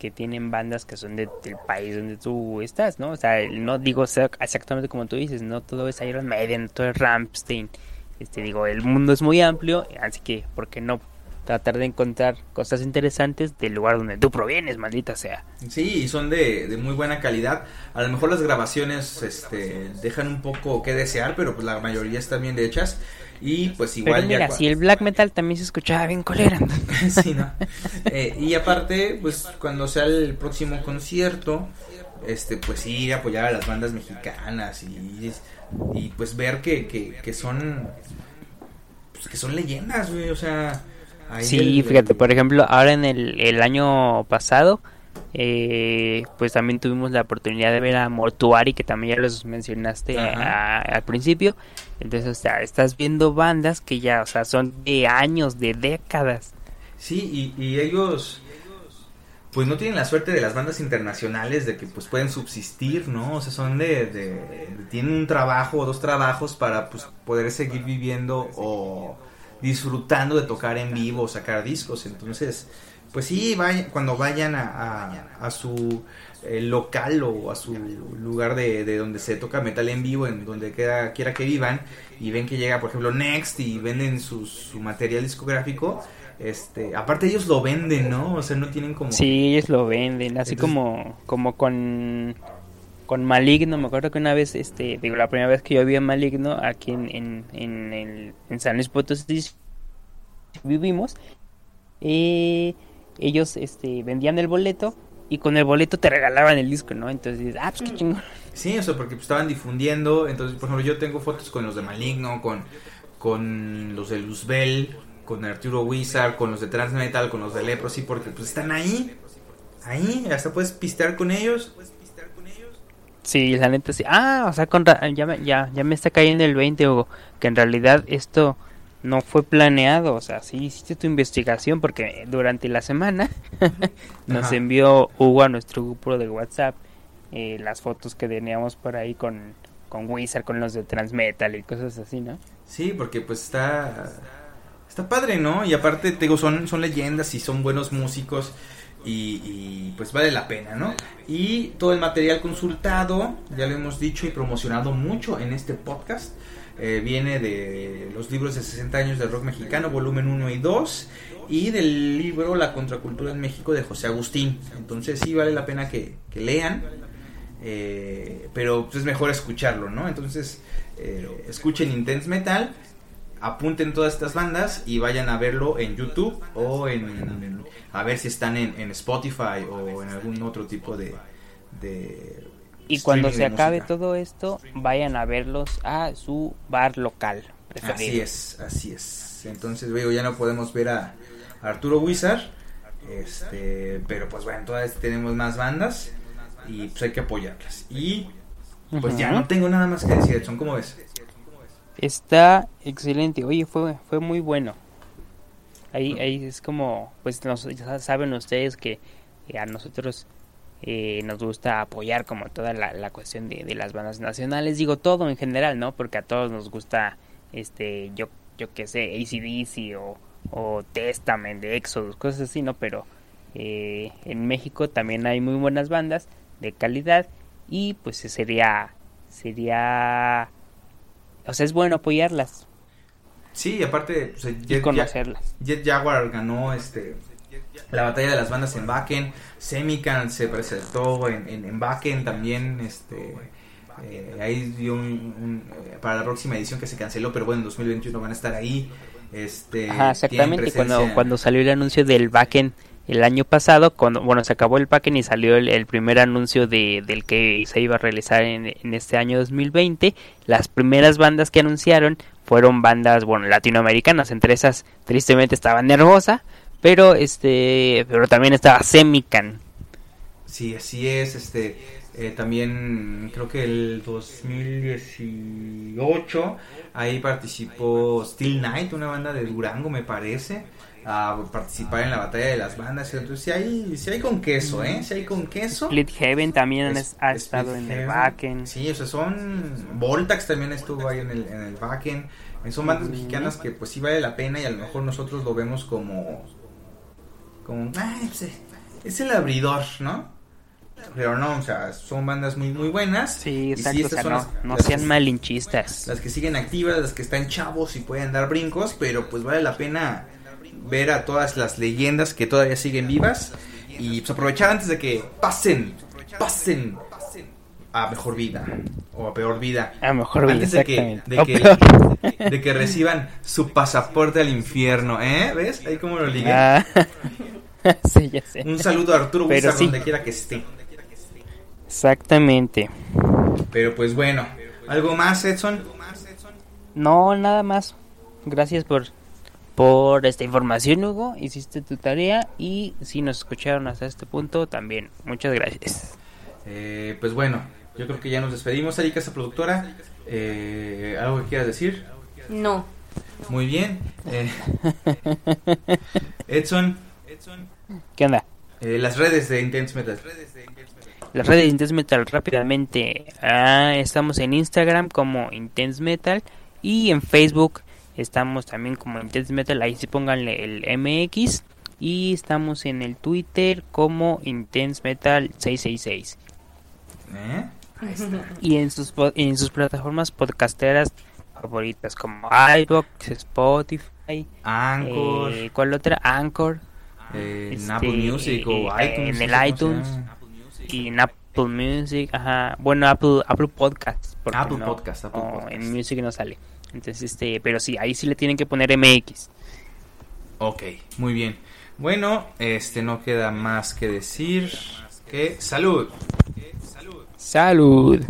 que tienen bandas que son de- del país donde tú estás, ¿no? O sea, no digo exactamente como tú dices, no todo es Iron Maiden, todo es Rammstein. Este, digo, el mundo es muy amplio, así que, ¿por qué no tratar de encontrar cosas interesantes del lugar donde tú provienes, maldita sea? Sí, y son de, de muy buena calidad. A lo mejor las grabaciones este, dejan un poco que desear, pero pues la mayoría están bien hechas. Y pues igual Pero mira, ya si el black metal también se escuchaba bien colera. Sí, ¿no? Eh, y aparte, pues cuando sea el próximo concierto, este, pues ir a apoyar a las bandas mexicanas y, y pues ver que, que, que son, pues que son leyendas, güey, o sea. ahí Sí, el- fíjate, por ejemplo, ahora en el, el año pasado, eh, pues también tuvimos la oportunidad de ver a Mortuari, que también ya los mencionaste a- al principio. Entonces, o sea, estás viendo bandas que ya, o sea, son de años, de décadas. Sí, y, y ellos pues no tienen la suerte de las bandas internacionales de que pues pueden subsistir, ¿no? O sea, son de, de- de- tienen un trabajo o dos trabajos para pues poder seguir viviendo o disfrutando de tocar en vivo o sacar discos. Entonces, pues sí, vayan, cuando vayan a, a- a su eh, local o a su lugar de, de donde se toca metal en vivo, en donde quiera, quiera que vivan, y ven que llega, por ejemplo, Next y venden su, su material discográfico, este, aparte ellos lo venden, ¿no? O sea, no tienen como... Sí, ellos lo venden, así Entonces- como, como con, con Maligno. Me acuerdo que una vez, este, digo, la primera vez que yo vi a Maligno aquí en, en, en, el, en San Luis Potosí vivimos, eh, ellos este, vendían el boleto y con el boleto te regalaban el disco, ¿no? Entonces, ah, pues qué chingón. Sí, o sea, porque pues, estaban difundiendo, entonces, por ejemplo, yo tengo fotos con los de Maligno, con, con los de Luzbel, con Arturo Wizard, con los de Transmetal, con los de Leprosy, porque pues están ahí, ahí, hasta puedes pistear con ellos. Sí, la neta sí. Ah, o sea, con ra- ya, me, ya, ya me está cayendo el 20, Hugo, que en realidad esto no fue planeado. O sea, sí hiciste tu investigación porque durante la semana nos Ajá. envió Hugo a nuestro grupo de WhatsApp eh, las fotos que teníamos por ahí con, con Wizard, con los de Transmetal y cosas así, ¿no? Sí, porque pues está está padre, ¿no? Y aparte te digo, son son leyendas y son buenos músicos y, y, pues vale la pena, ¿no? Y todo el material consultado, ya lo hemos dicho y promocionado mucho en este podcast. Eh, viene de los libros de 60 años del rock mexicano, volumen 1 y 2, y del libro La contracultura en México de José Agustín. Entonces sí vale la pena que, que lean, eh, pero pues, es mejor escucharlo, ¿no? Entonces eh, escuchen Intense Metal, apunten todas estas bandas y vayan a verlo en YouTube o en a ver si están en, Spotify o en algún otro tipo de, de Y cuando se acabe música. todo esto, vayan a verlos a su bar local preferido. Así es, así es. Entonces, digo, ya no podemos ver a Arturo Wizard. Este, pero pues bueno, todavía tenemos más bandas y pues hay que apoyarlas. Y pues ya no tengo nada más que decir, Edson, ¿cómo ves? Está excelente. Oye, fue, fue muy bueno. Ahí, ahí es como, pues nos, ya saben ustedes que a nosotros eh, nos gusta apoyar como toda la, la cuestión de, de las bandas nacionales. Digo todo en general, ¿no? Porque a todos nos gusta, este, yo, yo qué sé, ACDC o, o Testament de Exodus, cosas así, ¿no? Pero eh, en México también hay muy buenas bandas de calidad y pues sería, sería, o sea, es bueno apoyarlas Sí, aparte, pues, Jet, Ja- conocerlas. Jet Jaguar ganó este la batalla de las bandas en Bakken, Semican se presentó en, en, en Bakken también, este eh, ahí dio un, un, eh, para la próxima edición que se canceló, pero bueno, en 2021 van a estar ahí. Este, Ajá, exactamente. Cuando, cuando salió el anuncio del backend el año pasado, cuando bueno, se acabó el backend y salió el, el primer anuncio de, del que se iba a realizar en, en este año 2020, las primeras bandas que anunciaron fueron bandas, bueno, latinoamericanas. Entre esas, tristemente, estaba Nervosa, pero este, pero también estaba Semican. Sí, así es, este eh, también creo que el 2018 ahí participó Steel Knight, una banda de Durango me parece, a participar en la batalla de las bandas, entonces sí hay, sí hay con queso, ¿eh? Sí hay con queso. Split Heaven también Es- ha Split estado en el backend. Sí, o sea, son. Voltax también estuvo ahí en el, en el backend. Son bandas mexicanas que, pues sí vale la pena y a lo mejor nosotros lo vemos como. Como. Eh, es el abridor, ¿no? Pero no, o sea, son bandas muy, muy buenas. Sí, exacto, o sea, son no, las- no las sean que- malinchistas. Las que siguen activas, las que están chavos y pueden dar brincos, pero pues vale la pena ver a todas las leyendas que todavía siguen vivas y pues aprovechar antes de que pasen, pasen a mejor vida o a peor vida. A mejor vida, Antes de que, de, O que, de que reciban su pasaporte al infierno, ¿eh? ¿Ves? Ahí como lo ligué. Ah, sí, ya sé. Un saludo a Arturo Pero Wizard sí. donde quiera que esté. Exactamente. Pero pues bueno, ¿algo más, Edson? No, nada más. Gracias por por esta información, Hugo. Hiciste tu tarea y si nos escucharon hasta este punto, también. Muchas gracias. Eh, pues bueno, yo creo que ya nos despedimos. Erika, esa productora, eh, ¿algo que quieras decir? No. Muy bien. Eh, Edson, ¿Qué onda? eh, las redes de Intense Metal. Las redes de Intense Metal rápidamente. Ah, estamos en Instagram como Intense Metal y en Facebook estamos también como Intense Metal. Ahí sí pónganle el MX. Y estamos en el Twitter como Intense Metal 666. ¿Eh? Ahí está. y en sus en sus plataformas podcasteras favoritas como iVoox, Spotify, Anchor, eh, ¿cuál otra? Anchor eh, en este, Apple Music o eh, iTunes. en el iTunes. y en Apple Music, ajá, bueno Apple Apple Podcasts, porque Apple no- Podcast, Apple Podcast. en Music no sale. Entonces este, pero sí, ahí sí le tienen que poner MX. Ok, muy bien. Bueno, este no queda más que decir que salud. Salud.